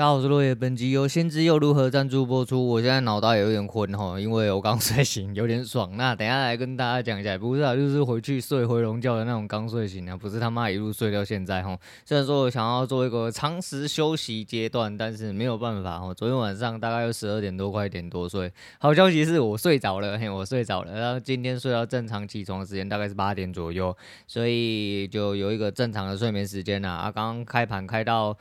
大家好，我是落叶。本集由先知又如何赞助播出。我现在脑袋有点昏哈，因为我刚睡醒，有点爽。那等下来跟大家讲一下，不是啊，就是回去睡回笼觉的那种刚睡醒啊，不是他妈一路睡到现在哈。虽然说我想要做一个长时休息阶段，但是没有办法哈。昨天晚上大概有十二点多，快一点多睡。好消息是我睡着了，嘿，我睡着了。然后今天睡到正常起床的时间大概是八点左右，所以就有一个正常的睡眠时间呐。啊，刚刚开盘开到。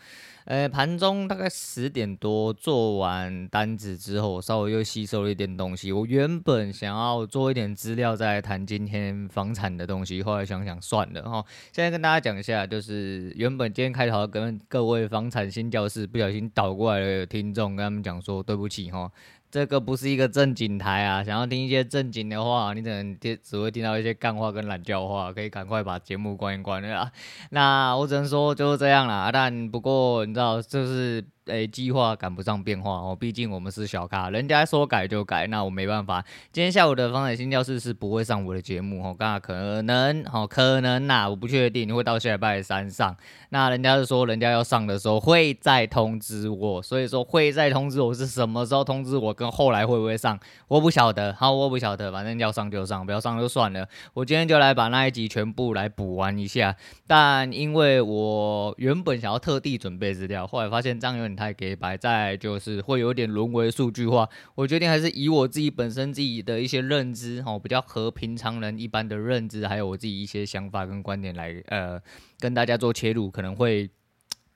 呃，盘中大概十点多做完单子之后，稍微又吸收了一点东西。我原本想要做一点资料再谈今天房产的东西，后来想想算了哈。现在跟大家讲一下，就是原本今天开头跟各位房产新教室不小心倒过来的听众，跟他们讲说对不起哈。这个不是一个正经台啊，想要听一些正经的话，你可能听只会听到一些干话跟懒叫话，可以赶快把节目关一关了啦。那我只能说就是这样啦，但不过你知道就是。诶，计划赶不上变化哦，毕竟我们是小咖，人家说改就改，那我没办法。今天下午的房产新教室是不会上我的节目哦，刚刚可能哦，可能呐、我不确定，你会到下礼拜三上。那人家是说，人家要上的时候会再通知我，所以说会再通知我是什么时候通知我，跟后来会不会上，我不晓得。好，我不晓得，反正要上就上，不要上就算了。我今天就来把那一集全部来补完一下，但因为我原本想要特地准备资料，后来发现这样有点。太给白，在就是会有点沦为数据化。我决定还是以我自己本身自己的一些认知，哦，比较和平常人一般的认知，还有我自己一些想法跟观点来，呃，跟大家做切入，可能会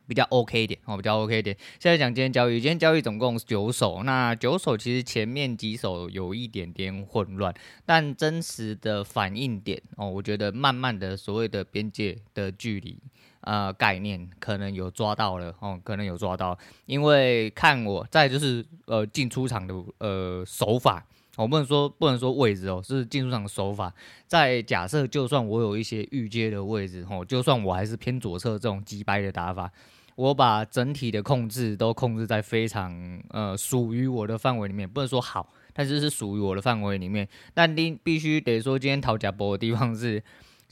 比较 OK 一点，哦，比较 OK 一点。现在讲今天交易，今天交易总共九手，那九手其实前面几手有一点点混乱，但真实的反应点，哦，我觉得慢慢的所谓的边界的距离。呃，概念可能有抓到了哦，可能有抓到，因为看我再就是呃进出场的呃手法，我不能说不能说位置哦，是进出场的手法。在假设就算我有一些预接的位置哦，就算我还是偏左侧这种击败的打法，我把整体的控制都控制在非常呃属于我的范围里面，不能说好，但是是属于我的范围里面。但你必须得说，今天讨价博的地方是。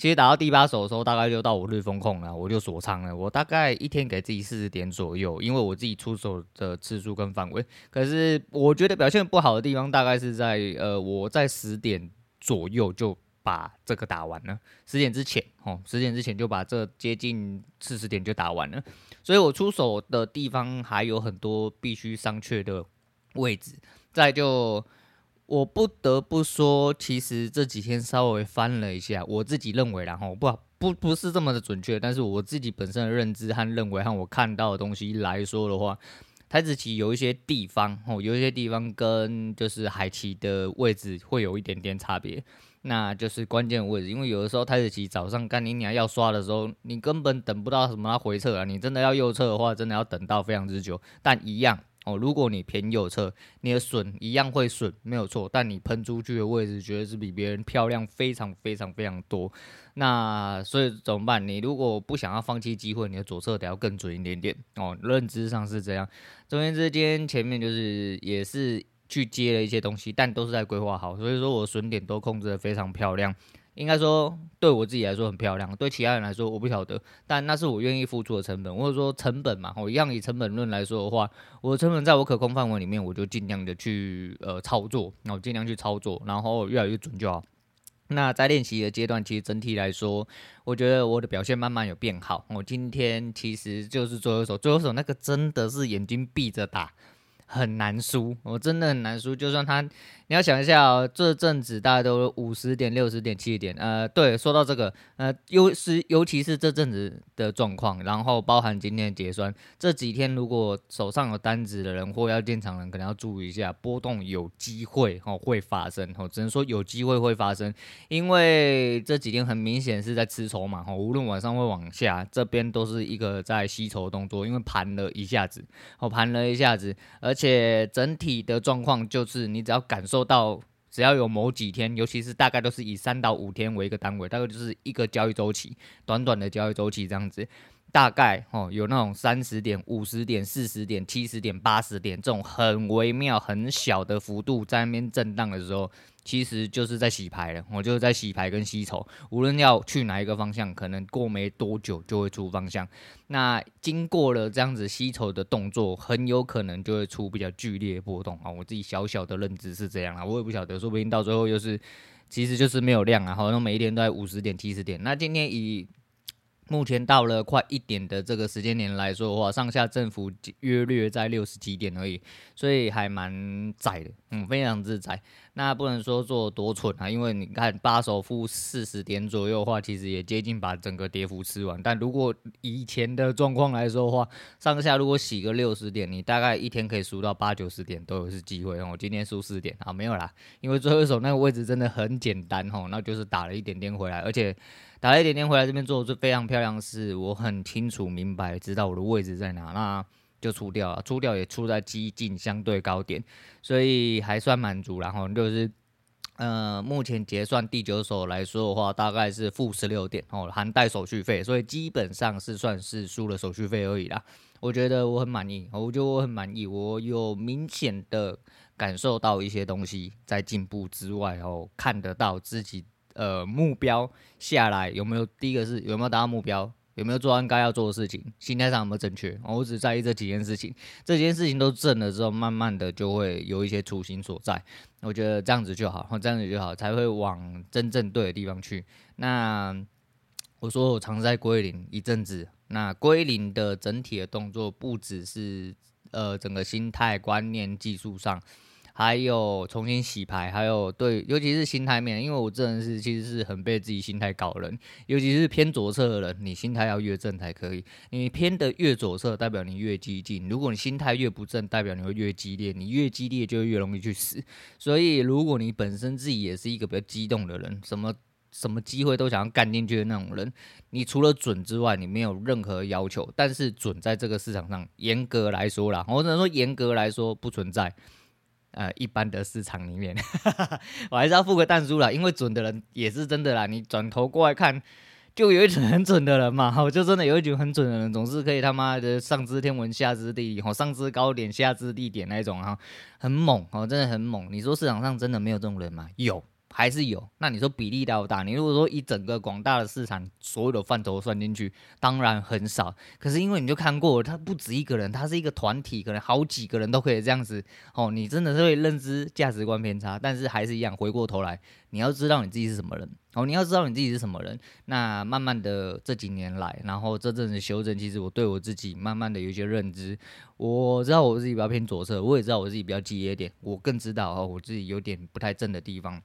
其实打到第八手的时候，大概就到我日风控了，我就锁仓了。我大概一天给自己四十点左右，因为我自己出手的次数跟范围。可是我觉得表现不好的地方，大概是在呃，我在十点左右就把这个打完了。十点之前，哦，十点之前就把这接近四十点就打完了。所以我出手的地方还有很多必须商榷的位置。再就。我不得不说，其实这几天稍微翻了一下，我自己认为，然后不不不是这么的准确，但是我自己本身的认知和认为和我看到的东西来说的话，台子棋有一些地方哦，有一些地方跟就是海棋的位置会有一点点差别，那就是关键位置，因为有的时候台子棋早上干你娘要刷的时候，你根本等不到什么回撤啊，你真的要右侧的话，真的要等到非常之久，但一样。哦，如果你偏右侧，你的损一样会损，没有错。但你喷出去的位置，绝对是比别人漂亮非常非常非常多。那所以怎么办？你如果不想要放弃机会，你的左侧得要更准一点点。哦，认知上是这样。中间之，间前面就是也是去接了一些东西，但都是在规划好，所以说我损点都控制得非常漂亮。应该说，对我自己来说很漂亮，对其他人来说我不晓得，但那是我愿意付出的成本，或者说成本嘛，我一样以成本论来说的话，我的成本在我可控范围里面，我就尽量的去呃操作，然后尽量去操作，然后越来越准就好。那在练习的阶段，其实整体来说，我觉得我的表现慢慢有变好。我今天其实就是左右手，左右手那个真的是眼睛闭着打，很难输，我真的很难输，就算他。你要想一下哦，这阵子大概都五十点、六十点、七十点，呃，对，说到这个，呃，尤是尤其是这阵子的状况，然后包含今天的结算，这几天如果手上有单子的人或要进场的人，可能要注意一下，波动有机会哦会发生哦，只能说有机会会发生，因为这几天很明显是在吃筹码哦，无论晚上会往下，这边都是一个在吸筹动作，因为盘了一下子，哦盘了一下子，而且整体的状况就是你只要感受。到只要有某几天，尤其是大概都是以三到五天为一个单位，大概就是一个交易周期，短短的交易周期这样子。大概哦，有那种三十点、五十点、四十点、七十点、八十点这种很微妙、很小的幅度在那边震荡的时候，其实就是在洗牌了。我就是在洗牌跟吸筹，无论要去哪一个方向，可能过没多久就会出方向。那经过了这样子吸筹的动作，很有可能就会出比较剧烈波动啊。我自己小小的认知是这样啊，我也不晓得，说不定到最后又是，其实就是没有量啊，好像每一天都在五十点、七十点。那今天以目前到了快一点的这个时间点来说的话，上下振幅约略在六十几点而已，所以还蛮窄的，嗯，非常之窄。那不能说做多蠢啊，因为你看八手负四十点左右的话，其实也接近把整个跌幅吃完。但如果以前的状况来说的话，上下如果洗个六十点，你大概一天可以输到八九十点都有是机会哦。我今天输四点啊，没有啦，因为最后一手那个位置真的很简单哦，那就是打了一点点回来，而且。打了一点点回来，这边做是非常漂亮，是我很清楚明白，知道我的位置在哪，那就出掉了，出掉也出在激进相对高点，所以还算满足。然后就是，呃，目前结算第九手来说的话，大概是负十六点哦，含带手续费，所以基本上是算是输了手续费而已啦。我觉得我很满意，我觉得我很满意，我有明显的感受到一些东西在进步之外哦，看得到自己。呃，目标下来有没有？第一个是有没有达到目标？有没有做完该要做的事情？心态上有没有正确？我只在意这几件事情，这几件事情都正了之后，慢慢的就会有一些雏形所在。我觉得这样子就好，这样子就好，才会往真正对的地方去。那我说我常在归零一阵子，那归零的整体的动作不只是呃整个心态、观念、技术上。还有重新洗牌，还有对，尤其是心态面，因为我这人是其实是很被自己心态搞人，尤其是偏左侧的人，你心态要越正才可以。你偏的越左侧，代表你越激进；如果你心态越不正，代表你会越激烈。你越激烈，就越容易去死。所以，如果你本身自己也是一个比较激动的人，什么什么机会都想要干进去的那种人，你除了准之外，你没有任何要求。但是准在这个市场上，严格来说啦，我只能说严格来说不存在。呃，一般的市场里面，我还是要付个蛋书啦，因为准的人也是真的啦。你转头过来看，就有一种很准的人嘛，我就真的有一种很准的人，总是可以他妈的上知天文下知地理，吼，上知高点下知地点那种啊，很猛哦，真的很猛。你说市场上真的没有这种人吗？有。还是有，那你说比例大不大？你如果说一整个广大的市场所有的范畴算进去，当然很少。可是因为你就看过，他不止一个人，他是一个团体，可能好几个人都可以这样子。哦，你真的是会认知价值观偏差，但是还是一样，回过头来，你要知道你自己是什么人。哦，你要知道你自己是什么人。那慢慢的这几年来，然后这阵子修正，其实我对我自己慢慢的有一些认知。我知道我自己比较偏左侧，我也知道我自己比较激烈点，我更知道哦，我自己有点不太正的地方。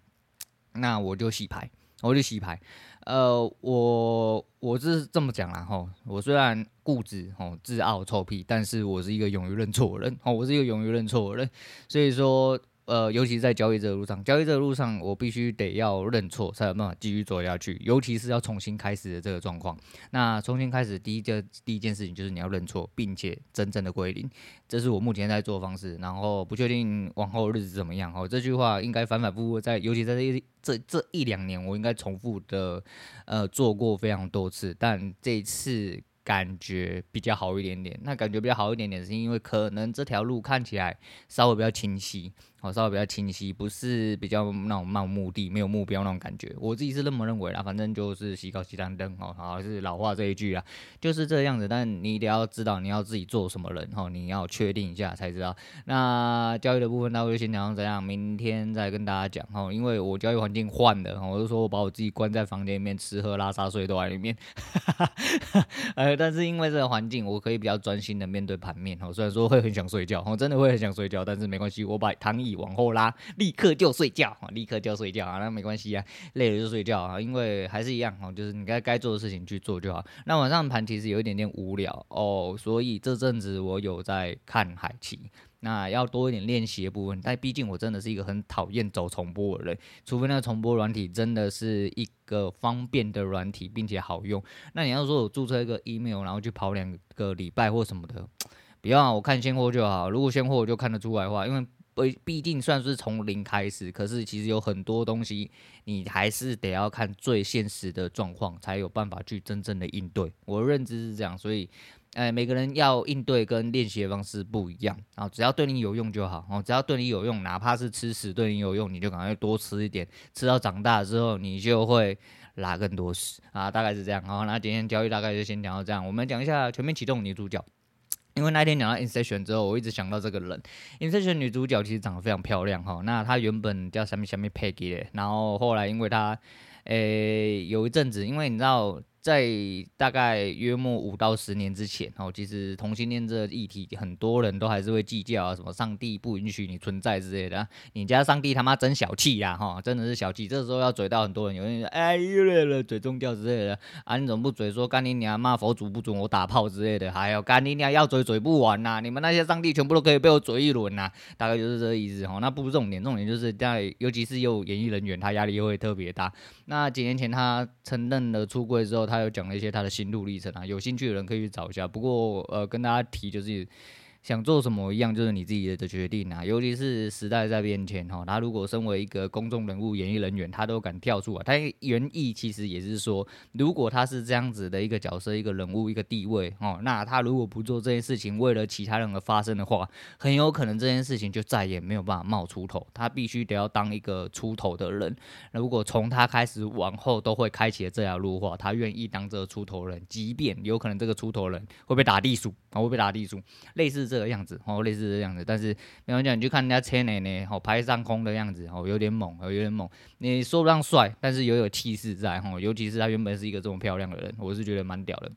那我就洗牌，我就洗牌。呃，我我是这么讲啦吼，我虽然固执吼、自傲、臭屁，但是我是一个勇于认错的人吼，我是一个勇于认错的人，所以说。呃，尤其是在交易这个路上，交易这个路上，我必须得要认错，才有办法继续走下去。尤其是要重新开始的这个状况，那重新开始第一件第一件事情就是你要认错，并且真正的归零，这是我目前在做方式。然后不确定往后日子怎么样哦，这句话应该反反复复在，尤其在这一这这一两年，我应该重复的呃做过非常多次，但这一次。感觉比较好一点点，那感觉比较好一点点，是因为可能这条路看起来稍微比较清晰，哦，稍微比较清晰，不是比较那种漫无目的、没有目标那种感觉。我自己是这么认为啦，反正就是西高西单灯，哦，好是老话这一句啦，就是这样子。但你得要知道你要自己做什么人，哦，你要确定一下才知道。那交易的部分，那我就先讲到这样，明天再跟大家讲，哦，因为我交易环境换了，我就说我把我自己关在房间里面吃喝拉撒睡都在里面，哈哈呃。但是因为这个环境，我可以比较专心的面对盘面。哦，虽然说会很想睡觉，我真的会很想睡觉，但是没关系，我把躺椅往后拉，立刻就睡觉，立刻就睡觉啊，那没关系啊，累了就睡觉啊，因为还是一样哦，就是你该该做的事情去做就好。那晚上盘其实有一点点无聊哦，所以这阵子我有在看海奇。那要多一点练习的部分，但毕竟我真的是一个很讨厌走重播的人，除非那个重播软体真的是一个方便的软体，并且好用。那你要说我注册一个 email，然后去跑两个礼拜或什么的，不要啊，我看现货就好。如果现货我就看得出来的话，因为不，毕竟算是从零开始，可是其实有很多东西，你还是得要看最现实的状况，才有办法去真正的应对。我的认知是这样，所以，呃，每个人要应对跟练习的方式不一样啊，只要对你有用就好哦，只要对你有用，哪怕是吃屎对你有用，你就赶快多吃一点，吃到长大之后，你就会拉更多屎啊，大概是这样。好，那今天交易大概就先讲到这样，我们讲一下全面启动女主角。因为那天讲到 Inception 之后，我一直想到这个人。Inception 女主角其实长得非常漂亮哈，那她原本叫什么什么 Peggy，然后后来因为她，诶、有一阵子，因为你知道。在大概约莫五到十年之前，哦，其实同性恋这个议题，很多人都还是会计较啊，什么上帝不允许你存在之类的，你家上帝他妈真小气呀，哈，真的是小气。这时候要嘴到很多人，有人说，哎，又来了，嘴宗教之类的，啊，你怎么不嘴说干你娘骂佛祖不准我打炮之类的，还有干你娘要嘴嘴不完呐，你们那些上帝全部都可以被我嘴一轮呐，大概就是这个意思，哈。那不是重点，重点就是在，尤其是有演艺人员，他压力又会特别大。那几年前他承认了出柜之后，他他又讲了一些他的心路历程啊，有兴趣的人可以去找一下。不过呃，跟大家提就是。想做什么一样，就是你自己的决定啊。尤其是时代在变迁哈，他如果身为一个公众人物、演艺人员，他都敢跳出来。他原意其实也是说，如果他是这样子的一个角色、一个人物、一个地位哦，那他如果不做这件事情，为了其他人而发生的话，很有可能这件事情就再也没有办法冒出头。他必须得要当一个出头的人。如果从他开始往后都会开启这条路的话，他愿意当这个出头人，即便有可能这个出头人会被打地鼠啊，会被打地鼠，类似这。这个样子哦，类似这样子，但是没有讲，你就看人家车内呢，哦，拍上空的样子哦，有点猛，哦，有点猛。你说不上帅，但是又有气势在哦，尤其是他原本是一个这么漂亮的人，我是觉得蛮屌的。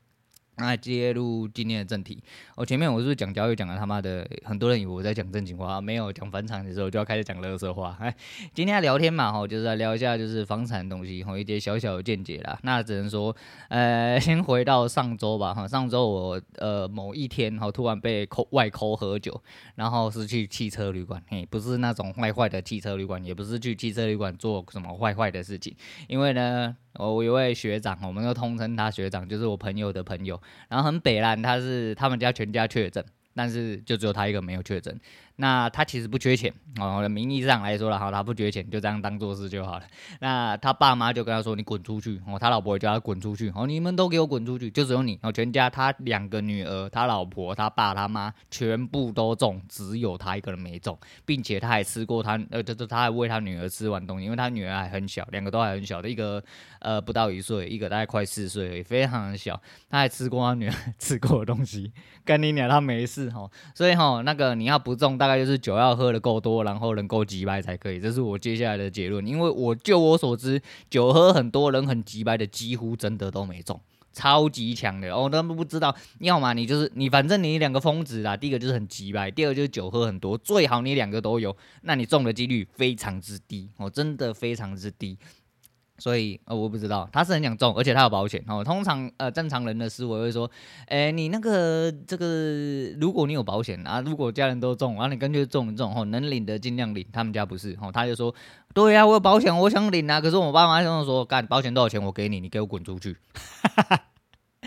那接入今天的正题，我前面我是讲交易讲了他妈的，很多人以为我在讲正经话，没有讲房产的时候就要开始讲乐色话。哎，今天聊天嘛，吼，就是来聊一下就是房产东西，吼，一些小小的见解啦。那只能说，呃，先回到上周吧，哈，上周我呃某一天，哈，突然被扣外扣喝酒，然后是去汽车旅馆，嘿，不是那种坏坏的汽车旅馆，也不是去汽车旅馆做什么坏坏的事情，因为呢。我有一位学长，我们都通称他学长，就是我朋友的朋友。然后很北烂，他是他们家全家确诊，但是就只有他一个没有确诊。那他其实不缺钱哦，名义上来说了哈，他不缺钱，就这样当做事就好了。那他爸妈就跟他说：“你滚出去哦！”他老婆也叫他滚出去哦，你们都给我滚出去，就只有你哦，全家他两个女儿，他老婆、他爸、他妈全部都中，只有他一个人没中，并且他还吃过他呃，就是他还喂他女儿吃完东西，因为他女儿还很小，两个都还很小的，一个呃不到一岁，一个大概快四岁，非常小，他还吃过他女儿 吃过的东西，跟你讲他没事哈，所以哈那个你要不中大。大概就是酒要喝得够多，然后能够急掰才可以，这是我接下来的结论。因为我就我所知，酒喝很多人很急掰的，几乎真的都没中，超级强的哦。他们不知道，要么你就是你，反正你两个疯子啦。第一个就是很急白，第二个就是酒喝很多，最好你两个都有，那你中的几率非常之低哦，真的非常之低。所以呃，我不知道，他是很想中，而且他有保险哦。通常呃，正常人的思维会说，哎、你那个这个，如果你有保险啊，如果家人都中，然后你干脆中一中哦，能领的尽量领。他们家不是哦，他就说，对呀、我有保险，我想领啊，可是我爸妈就说，干保险多少钱我给你，你给我滚出去。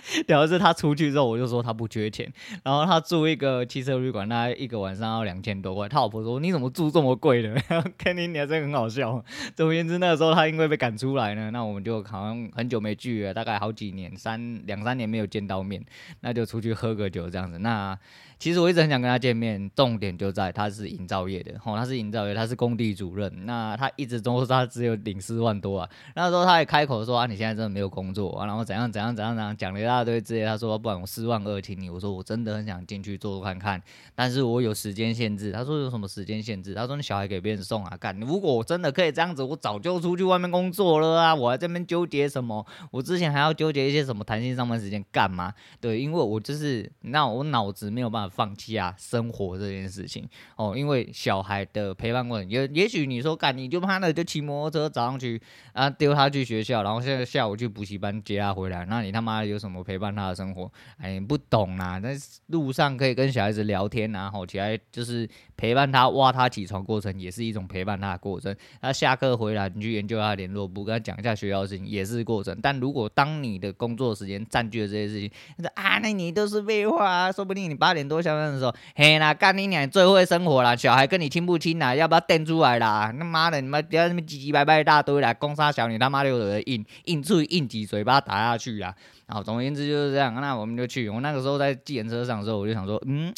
主要是他出去之后，我就说他不缺钱，然后他住一个汽车旅馆，那一个晚上要两千多块。他老婆说：“你怎么住这么贵的？” 肯定你还是很好笑。总而言之，那个时候他因为被赶出来呢，那我们就好像很久没聚了，大概好几年，三两三年没有见到面，那就出去喝个酒这样子。那。其实我一直很想跟他见面，重点就在他是营造业的，吼，他是营造业，他是工地主任。那他一直都说他只有领四万多啊，那时候他也开口说啊，你现在真的没有工作啊，然后怎样怎样怎样怎样讲了一大堆之类。他说不然我四万二请你，我说我真的很想进去做做看看，但是我有时间限制。他说有什么时间限制？他说你小孩给别人送啊，干，如果我真的可以这样子，我早就出去外面工作了啊，我还在这边纠结什么？我之前还要纠结一些什么弹性上班时间干嘛？对，因为我就是那我脑子没有办法。放弃啊，生活这件事情哦，因为小孩的陪伴过程，也也许你说干，你就怕那就骑摩托车早上去啊，丢他去学校，然后现在下午去补习班接他回来，那你他妈有什么陪伴他的生活？哎，不懂啦，那路上可以跟小孩子聊天啊，吼起来就是陪伴他，挖他起床过程也是一种陪伴他的过程。他下课回来，你去研究他联络簿，跟他讲一下学校事情，也是过程。但如果当你的工作时间占据了这些事情，你说啊，那你都是废话啊，说不定你八点多。下班的时候，嘿啦，干你娘最会生活啦，小孩跟你亲不亲啦？要不要垫出来啦？他妈的，你们不要那么唧唧歪歪一大堆啦，攻杀小你他妈的有的硬硬出硬挤嘴巴打下去啦。好总而言之就是这样，那我们就去。我那个时候在计程车上的时候，我就想说，嗯。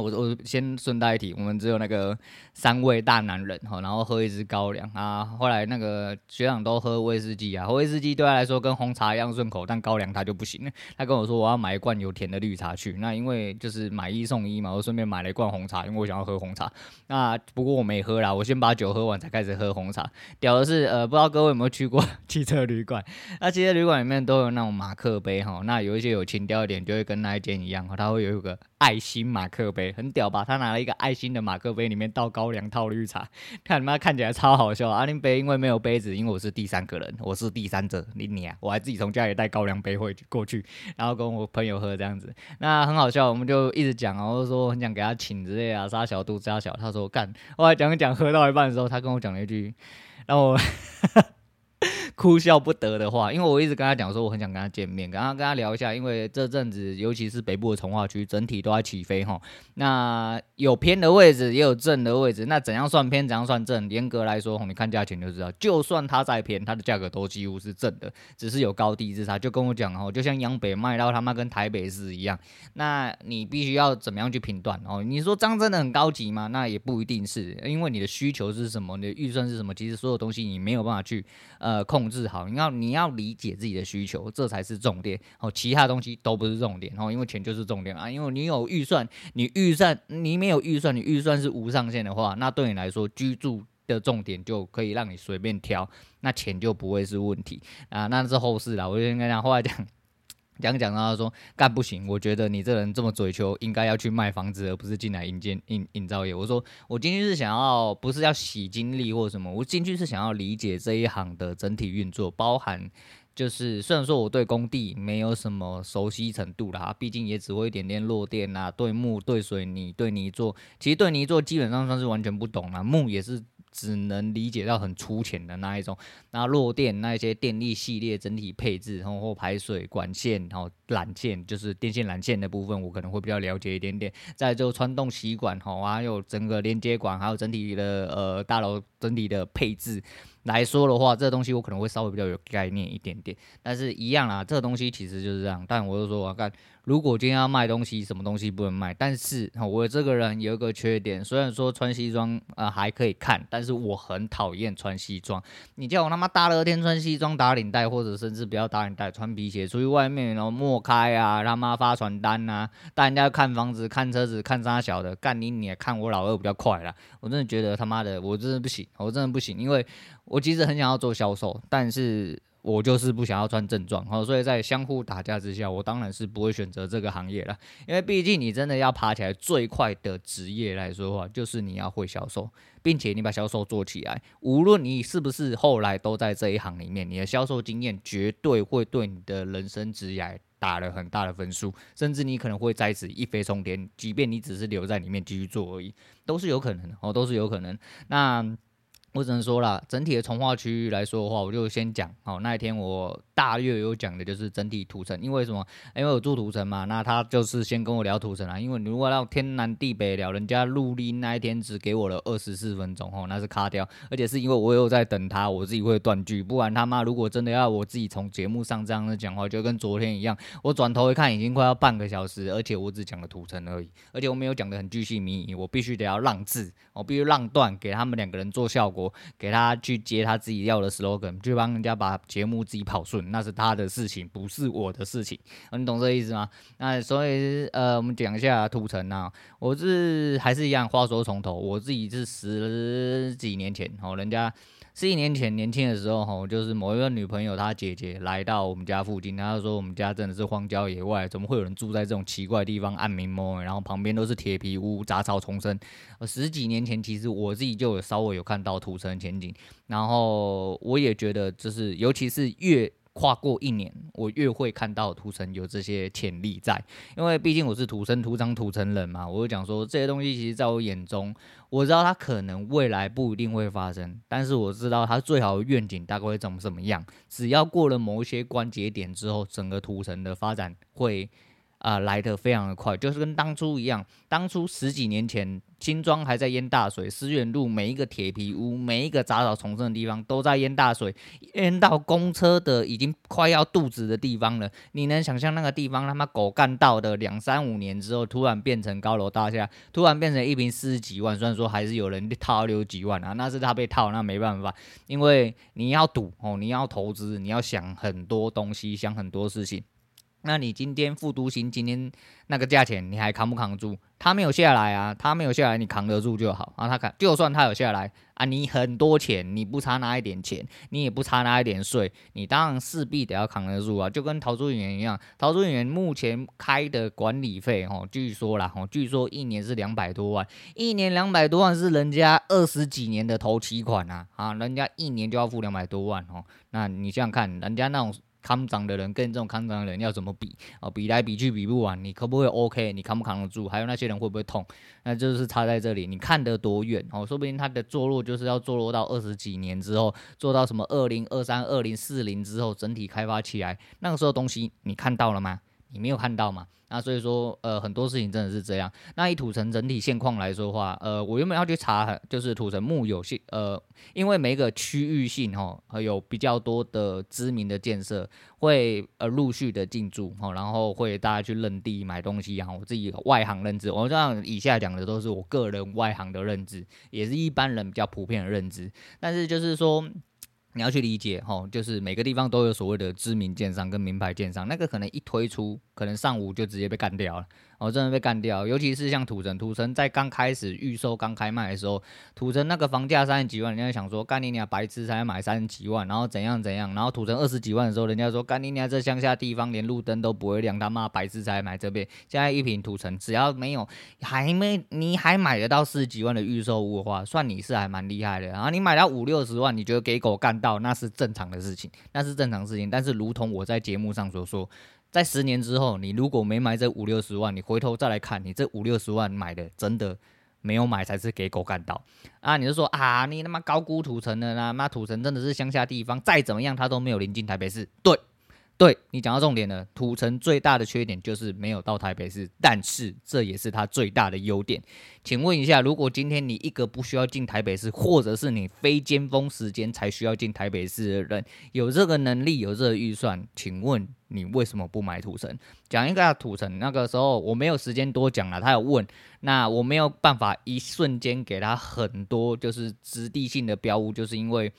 我我先顺带一提，我们只有那个三位大男人哈，然后喝一支高粱啊。后来那个学长都喝威士忌啊，威士忌对他来说跟红茶一样顺口，但高粱他就不行。他跟我说我要买一罐有甜的绿茶去。那因为就是买一送一嘛，我顺便买了一罐红茶，因为我想要喝红茶。那不过我没喝啦，我先把酒喝完才开始喝红茶。屌的是呃，不知道各位有没有去过 汽车旅馆？那汽车旅馆里面都有那种马克杯哈，那有一些有情调一点，就会跟那一间一样哈，它会有一个爱心马克杯。很屌吧？他拿了一个爱心的马克杯，里面倒高粱、套绿茶，看你妈看起来超好笑。阿林杯因为没有杯子，因为我是第三个人，我是第三者，你你啊，我还自己从家里带高粱杯回去过去，然后跟我朋友喝这样子，那很好笑。我们就一直讲然后说很想给他请之类啊，杀小肚杀小。他说干，后来讲讲，喝到一半的时候，他跟我讲了一句，然后我。哭笑不得的话，因为我一直跟他讲说我很想跟他见面，跟他跟他聊一下，因为这阵子尤其是北部的从化区整体都在起飞哈，那有偏的位置也有正的位置，那怎样算偏，怎样算正？严格来说，你看价钱就知道，就算它再偏，它的价格都几乎是正的，只是有高低之差。就跟我讲哦，就像央北卖到他妈跟台北市一样，那你必须要怎么样去评断哦？你说这样真的很高级吗？那也不一定是，因为你的需求是什么，你的预算是什么，其实所有东西你没有办法去呃控。制好，你要你要理解自己的需求，这才是重点。哦，其他东西都不是重点。哦，因为钱就是重点啊。因为你有预算，你预算你没有预算，你预算是无上限的话，那对你来说居住的重点就可以让你随便挑，那钱就不会是问题啊。那是后事啦，我就跟你讲，后来讲。讲讲，他说干不行，我觉得你这人这么追求，应该要去卖房子，而不是进来引建营营造业。我说我进去是想要，不是要洗经历或什么，我进去是想要理解这一行的整体运作，包含就是虽然说我对工地没有什么熟悉程度啦，毕竟也只会一点点落电啊，对木、对水泥、对泥做，其实对泥做基本上算是完全不懂啦，木也是。只能理解到很粗浅的那一种，那弱电那一些电力系列整体配置，然后排水管线，然后缆线就是电线缆线的部分，我可能会比较了解一点点。再就穿洞吸管，哈，还有整个连接管，还有整体的呃大楼整体的配置。来说的话，这东西我可能会稍微比较有概念一点点，但是一样啦，这个东西其实就是这样。但我就说，我看如果今天要卖东西，什么东西不能卖？但是 我这个人有一个缺点，虽然说穿西装啊、呃、还可以看，但是我很讨厌穿西装。你叫我他妈大热天穿西装打领带，或者甚至不要打领带，穿皮鞋出去外面，然后莫开啊，他妈发传单啊，带人家看房子、看车子、看啥小的，干你你也看我老二比较快啦。我真的觉得他妈的，我真的不行，我真的不行，因为。我我其实很想要做销售，但是我就是不想要穿正装，哦，所以在相互打架之下，我当然是不会选择这个行业了。因为毕竟你真的要爬起来最快的职业来说的话，就是你要会销售，并且你把销售做起来，无论你是不是后来都在这一行里面，你的销售经验绝对会对你的人生职业打了很大的分数，甚至你可能会在此一飞冲天，即便你只是留在里面继续做而已，都是有可能哦，都是有可能。那。我只能说了，整体的从化区域来说的话，我就先讲。好，那一天我大约有讲的就是整体土城，因为什么？因为我住土城嘛，那他就是先跟我聊土城啊。因为你如果要天南地北聊，人家录音那一天只给我了二十四分钟，哦，那是卡掉。而且是因为我有在等他，我自己会断句，不然他妈如果真的要我自己从节目上这样子讲话，就跟昨天一样，我转头一看已经快要半个小时，而且我只讲了土城而已，而且我没有讲的很巨细靡遗，我必须得要让字，我必须让段给他们两个人做效果。给他去接他自己要的 slogan，去帮人家把节目自己跑顺，那是他的事情，不是我的事情。你懂这意思吗？那所以呃，我们讲一下图层啊，我是还是一样，话说从头，我自己是十几年前哦，人家。十几年前年轻的时候，吼，就是某一个女朋友，她姐姐来到我们家附近，她就说我们家真的是荒郊野外，怎么会有人住在这种奇怪的地方，暗明摸，然后旁边都是铁皮屋，杂草丛生。十几年前，其实我自己就有稍微有看到土城前景，然后我也觉得，就是尤其是越。跨过一年，我越会看到图层有这些潜力在，因为毕竟我是土生土长土城人嘛。我就讲说这些东西，其实在我眼中，我知道它可能未来不一定会发生，但是我知道它最好的愿景大概会长什么样。只要过了某一些关节点之后，整个图层的发展会啊、呃，来得非常的快，就是跟当初一样。当初十几年前，新庄还在淹大水，思源路每一个铁皮屋、每一个杂草丛生的地方都在淹大水，淹到公车的已经快要肚子的地方了。你能想象那个地方他妈狗干到的两三五年之后，突然变成高楼大厦，突然变成一坪四十几万？虽然说还是有人套六几万啊，那是他被套，那没办法，因为你要赌哦，你要投资，你要想很多东西，想很多事情。那你今天副都行今天那个价钱，你还扛不扛住？他没有下来啊，他没有下来，你扛得住就好啊。他扛，就算他有下来啊，你很多钱，你不差那一点钱，你也不差那一点税，你当然势必得要扛得住啊。就跟陶朱隐园一样，陶朱隐园目前开的管理费，哦，据说啦，哦，据说一年是两百多万，一年两百多万是人家二十几年的头期款啊，啊，人家一年就要付两百多万哦。那你想想看，人家那种。康长的人跟这种康长的人要怎么比啊？比来比去比不完，你可不可以 OK？你扛不扛得住？还有那些人会不会痛？那就是差在这里，你看得多远哦？说不定他的坐落就是要坐落到二十几年之后，做到什么二零二三、二零四零之后整体开发起来，那个时候东西你看到了吗？你没有看到嘛？那所以说，呃，很多事情真的是这样。那以土城整体现况来说的话，呃，我原本要去查，就是土城木有性，呃，因为每个区域性哈，有比较多的知名的建设会呃陆续的进驻，哈，然后会大家去认地买东西，然后我自己外行认知，我这样以下讲的都是我个人外行的认知，也是一般人比较普遍的认知。但是就是说。你要去理解哈，就是每个地方都有所谓的知名建商跟名牌建商，那个可能一推出，可能上午就直接被干掉了。哦，真的被干掉，尤其是像土城，土城在刚开始预售、刚开卖的时候，土城那个房价三十几万，人家想说干你娘白痴才买三十几万，然后怎样怎样，然后土城二十几万的时候，人家说干你娘这乡下地方连路灯都不会亮，他妈白痴才买这边。现在一坪土城只要没有还没你还买得到四十几万的预售屋的话，算你是还蛮厉害的。然后你买到五六十万，你觉得给狗干到那是正常的事情，那是正常事情。但是如同我在节目上所说。在十年之后，你如果没买这五六十万，你回头再来看，你这五六十万买的真的没有买才是给狗干到啊！你就说啊，你他妈高估土城了啦，妈土城真的是乡下地方，再怎么样它都没有临近台北市。对，对你讲到重点了，土城最大的缺点就是没有到台北市，但是这也是它最大的优点。请问一下，如果今天你一个不需要进台北市，或者是你非尖峰时间才需要进台北市的人，有这个能力，有这个预算，请问？你为什么不买土城？讲一个土城，那个时候我没有时间多讲了。他有问，那我没有办法一瞬间给他很多就是质地性的标物，就是因为。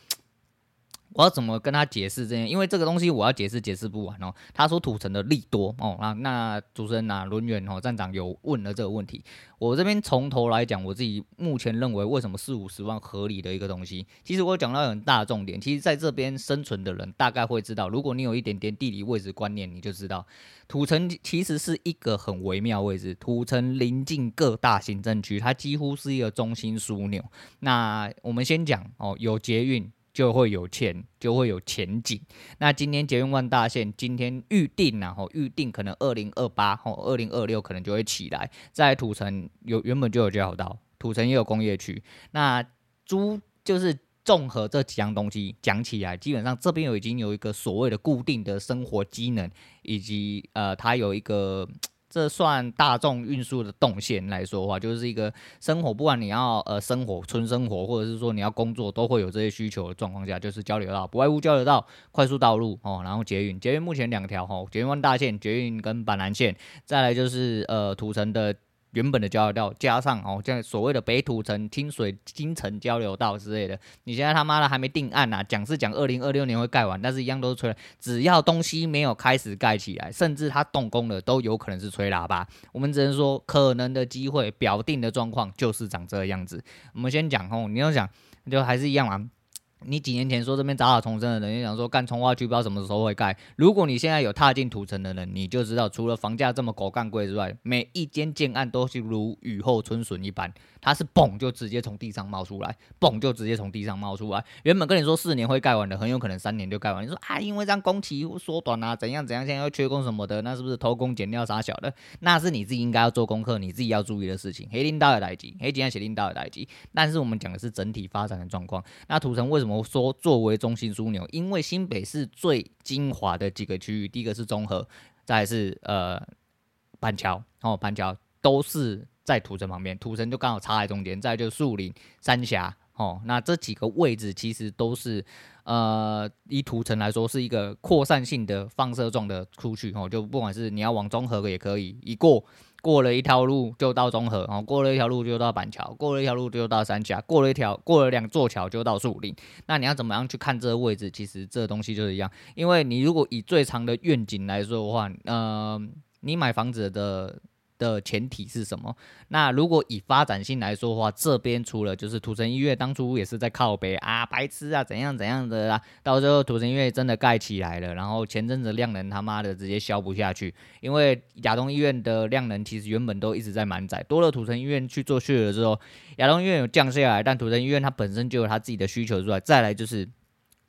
我要怎么跟他解释这些？因为这个东西我要解释解释不完哦。他说土城的利多哦，那那主持人呐、啊，轮源哦，站长有问了这个问题。我这边从头来讲，我自己目前认为为什么四五十万合理的一个东西。其实我讲到很大的重点，其实在这边生存的人大概会知道，如果你有一点点地理位置观念，你就知道土城其实是一个很微妙位置。土城临近各大行政区，它几乎是一个中心枢纽。那我们先讲哦，有捷运。就会有钱，就会有前景。那今天捷运万大线今天预定啊，吼，预定可能二零二八吼，二零二六可能就会起来。在土城有原本就有交道，土城也有工业区。那租就是综合这几样东西讲起来，基本上这边有已经有一个所谓的固定的生活机能，以及呃，它有一个。这算大众运输的动线来说的话，就是一个生活，不管你要呃生活、纯生活，或者是说你要工作，都会有这些需求的状况下，就是交流道，不外乎交流道、快速道路哦，然后捷运，捷运目前两条哈，捷运万大线、捷运跟板南线，再来就是呃土城的。原本的交流道加上哦，像所谓的北土城、清水、金城交流道之类的，你现在他妈的还没定案呐？讲是讲二零二六年会盖完，但是一样都是吹。只要东西没有开始盖起来，甚至它动工了，都有可能是吹喇叭。我们只能说可能的机会，表定的状况就是长这个样子。我们先讲哦，你要讲就还是一样嘛。你几年前说这边杂草丛生的人，就想说干重划区不知道什么时候会盖。如果你现在有踏进土城的人，你就知道，除了房价这么狗干贵之外，每一间建案都是如雨后春笋一般，它是嘣就直接从地上冒出来，嘣就直接从地上冒出来。原本跟你说四年会盖完的，很有可能三年就盖完。你说啊，因为这样工期缩短啊，怎样怎样，现在又缺工什么的，那是不是偷工减料啥小的？那是你自己应该要做功课，你自己要注意的事情。黑领导的代志，黑今天写领导的代志。但是我们讲的是整体发展的状况。那土城为什么？我说作为中心枢纽，因为新北市最精华的几个区域，第一个是中和，再是呃板桥哦，板桥都是在土城旁边，土城就刚好插在中间，再就树林、三峡哦，那这几个位置其实都是。呃，以土城来说，是一个扩散性的放射状的出去哦，就不管是你要往中和也可以，一过过了一条路就到中和，哦，过了一条路就到板桥，过了一条路就到三峡，过了一条过了两座桥就到树林。那你要怎么样去看这个位置？其实这东西就是一样，因为你如果以最长的愿景来说的话，呃，你买房子的。的前提是什么？那如果以发展性来说的话，这边除了就是土城医院当初也是在靠北啊，白痴啊，怎样怎样的啦，到最后土城医院真的盖起来了，然后前阵子量能他妈的直接消不下去，因为亚东医院的量能其实原本都一直在满载，多了土城医院去做血了之后，亚东医院有降下来，但土城医院它本身就有它自己的需求之外，再来就是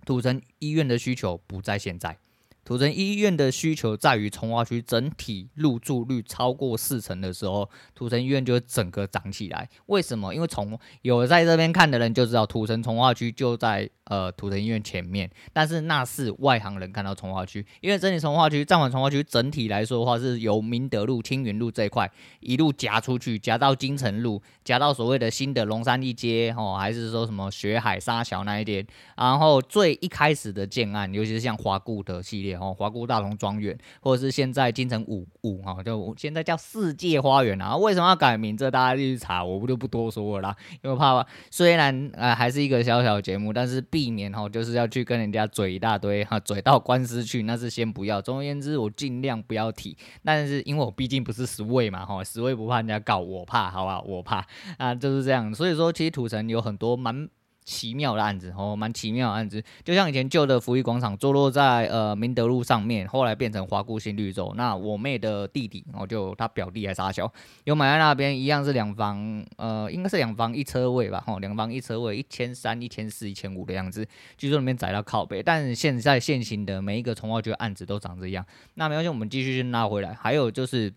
土城医院的需求不在现在。土城医院的需求在于从化区整体入住率超过四成的时候，土城医院就会整个涨起来。为什么？因为从有在这边看的人就知道，土城从化区就在。呃，土城医院前面，但是那是外行人看到从化区，因为整体从化区、暂缓从化区整体来说的话，是由明德路、青云路这一块一路夹出去，夹到金城路，夹到所谓的新的龙山一街，哦，还是说什么学海沙桥那一点，然后最一开始的建案，尤其是像华固的系列，哦，华姑大同庄园，或者是现在金城五五，哈，就现在叫世界花园啊，为什么要改名？这大家去查，我不就不多说了啦，因为怕虽然呃还是一个小小节目，但是。避免哈，就是要去跟人家嘴一大堆哈，嘴到官司去，那是先不要。总而言之，我尽量不要提。但是因为我毕竟不是十位嘛哈，十位不怕人家告，我怕，好吧，我怕啊，就是这样。所以说，其实土城有很多蛮。奇妙的案子哦，蛮奇妙的案子，就像以前旧的福利广场坐落在呃明德路上面，后来变成华固新绿洲。那我妹的弟弟，哦，就他表弟还是阿小，有买在那边，一样是两房，呃，应该是两房一车位吧，吼，两房一车位，一千三、一千四、一千五的样子，据说里面窄到靠北。但现在现行的每一个重划区案子都长这样。那没关系，我们继续去拉回来。还有就是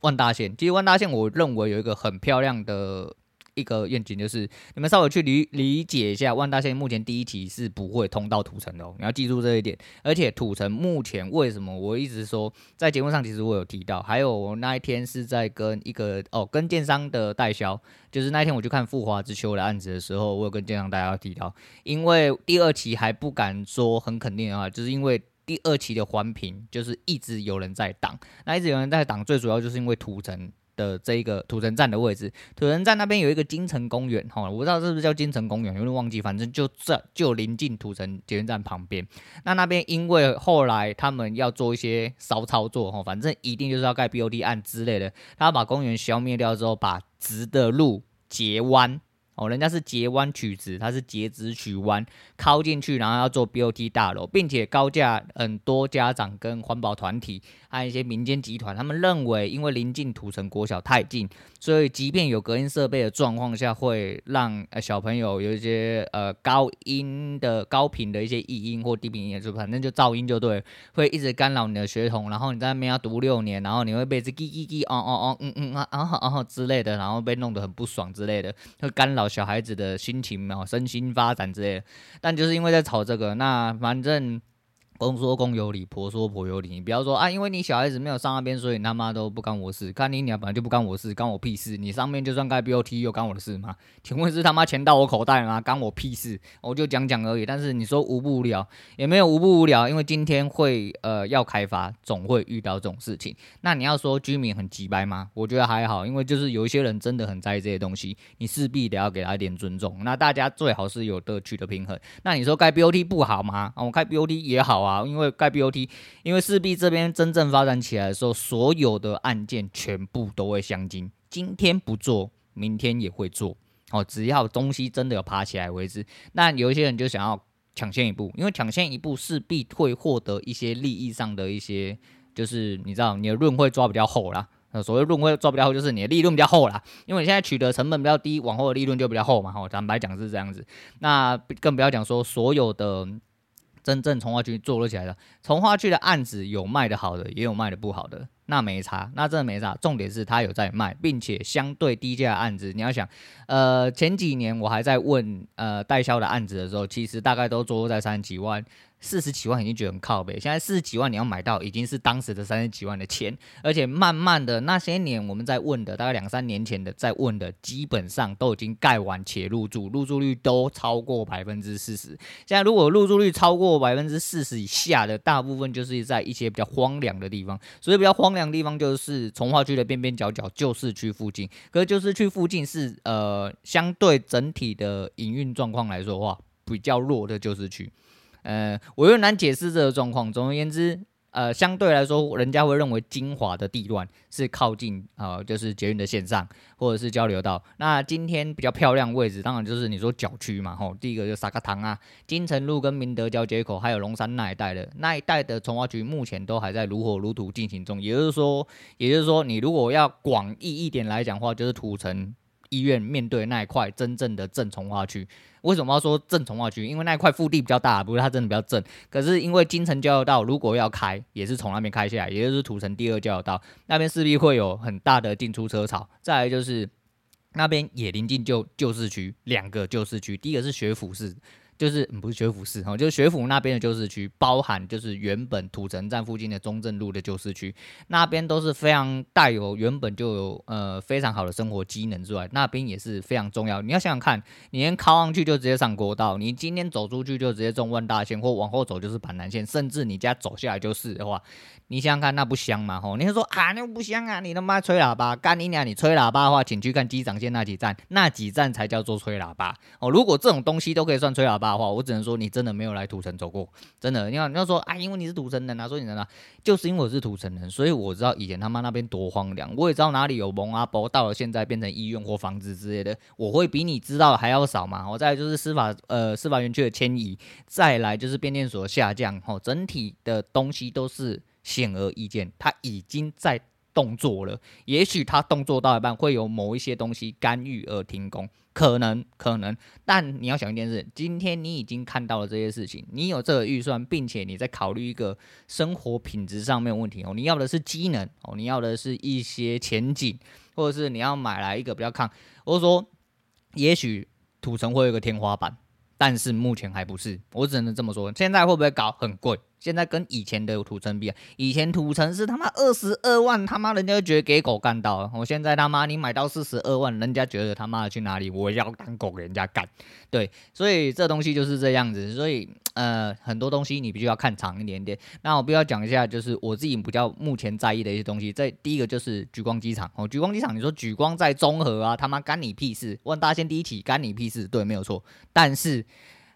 万大线，其实万大线，我认为有一个很漂亮的。一个愿景就是，你们稍微去理理解一下，万大线目前第一期是不会通到土城的哦，你要记住这一点。而且土城目前为什么我一直说，在节目上其实我有提到，还有我那一天是在跟一个哦跟建商的代销，就是那一天我去看富华之秋的案子的时候，我有跟建商代销提到，因为第二期还不敢说很肯定的话，就是因为第二期的环评就是一直有人在挡，那一直有人在挡，最主要就是因为土城。的这一个土城站的位置，土城站那边有一个金城公园，哈，我不知道是不是叫金城公园，有点忘记，反正就这就临近土城捷运站旁边。那那边因为后来他们要做一些骚操作，哈，反正一定就是要盖 BOT 案之类的，他把公园消灭掉之后，把直的路截弯。哦，人家是截弯取直，他是截直取弯，靠进去，然后要做 BOT 大楼，并且高架很多家长跟环保团体，还有一些民间集团，他们认为，因为临近土城国小太近，所以即便有隔音设备的状况下，会让呃小朋友有一些呃高音的高频的一些异音或低频音，就反正就噪音就对，会一直干扰你的学童，然后你在那边要读六年，然后你会被这叽叽叽哦哦哦嗯嗯啊啊啊啊之类的，然后被弄得很不爽之类的，会干扰。小孩子的心情啊，身心发展之类，但就是因为在吵这个，那反正。公说公有理，婆说婆有理。你不要说啊，因为你小孩子没有上那边，所以他妈都不干我事。看你俩本来就不干我事，干我屁事。你上面就算盖 BOT 又干我的事吗？请问是他妈钱到我口袋吗？干我屁事。我就讲讲而已。但是你说无不无聊，也没有无不无聊，因为今天会呃要开发，总会遇到这种事情。那你要说居民很机掰吗？我觉得还好，因为就是有一些人真的很在意这些东西，你势必得要给他一点尊重。那大家最好是有得取得平衡。那你说盖 BOT 不好吗？我盖 BOT 也好啊。啊，因为盖 BOT，因为势必这边真正发展起来的时候，所有的案件全部都会相近。今天不做，明天也会做。哦，只要东西真的有爬起来为止。那有一些人就想要抢先一步，因为抢先一步势必会获得一些利益上的一些，就是你知道，你的润会抓比较厚啦。那所谓润会抓比较厚，就是你的利润比较厚啦。因为你现在取得成本比较低，往后的利润就比较厚嘛。哦，坦白讲是这样子。那更不要讲说所有的。真正从化区做了起来的，从化区的案子有卖的好的，也有卖的不好的，那没差，那真的没差。重点是他有在卖，并且相对低价的案子，你要想，呃，前几年我还在问呃代销的案子的时候，其实大概都坐落在三十几万，四十几万已经觉得很靠北，现在四十几万你要买到已经是当时的三十几万的钱，而且慢慢的那些年我们在问的，大概两三年前的在问的，基本上都已经盖完且入住，入住率都超过百分之四十。现在如果入住率超过百分之四十以下的，大部分就是在一些比较荒凉的地方，所以比较荒凉的地方就是从化区的边边角角，旧市区附近。可是旧市区附近是呃相对整体的营运状况来说的话，比较弱的旧市区。呃，我有点难解释这个状况。总而言之，呃，相对来说，人家会认为金华的地段是靠近呃，就是捷运的线上或者是交流道。那今天比较漂亮位置，当然就是你说角区嘛，吼，第一个就沙卡汤啊，金城路跟明德交接口，还有龙山那一带的那一带的重划区，目前都还在如火如荼进行中。也就是说，也就是说，你如果要广义一点来讲话，就是土城医院面对那一块真正的正从化区。为什么要说正从化区？因为那一块腹地比较大，不是它真的比较正。可是因为金城交流道如果要开，也是从那边开下来，也就是土城第二交流道那边势必会有很大的进出车潮。再来就是那边也临近旧旧市区，两个旧市区，第一个是学府市。就是不是学府市哈，就是学府那边的旧市区，包含就是原本土城站附近的中正路的旧市区，那边都是非常带有原本就有呃非常好的生活机能之外，那边也是非常重要。你要想想看，你连靠上去就直接上国道，你今天走出去就直接中万大线，或往后走就是板南线，甚至你家走下来就是的话，你想想看那不香吗？吼，你是说啊那不香啊？你他妈吹喇叭干你娘！你吹喇叭的话，请去看机场线那几站，那几站才叫做吹喇叭哦。如果这种东西都可以算吹喇叭。的话，我只能说你真的没有来土城走过，真的。你要你要说啊，因为你是土城人啊，所以你人啊，就是因为我是土城人，所以我知道以前他妈那边多荒凉，我也知道哪里有蒙阿波，到了现在变成医院或房子之类的，我会比你知道的还要少嘛。我再来就是司法呃司法园区的迁移，再来就是变电所下降，吼，整体的东西都是显而易见，它已经在动作了。也许他动作到一半会有某一些东西干预而停工。可能可能，但你要想一件事，今天你已经看到了这些事情，你有这个预算，并且你在考虑一个生活品质上没有问题哦，你要的是机能哦，你要的是一些前景，或者是你要买来一个比较抗，或者说，也许土城会有一个天花板，但是目前还不是，我只能这么说，现在会不会搞很贵？现在跟以前的土城比啊，以前土城是他妈二十二万，他妈人家就觉得给狗干到了。我现在他妈你买到四十二万，人家觉得他妈的去哪里？我要当狗给人家干。对，所以这东西就是这样子。所以呃，很多东西你必须要看长一点点。那我必须要讲一下，就是我自己比较目前在意的一些东西。在第一个就是莒光机场哦，莒光机场，你说莒光在中和啊，他妈干你屁事？万大仙第一起干你屁事？对，没有错。但是，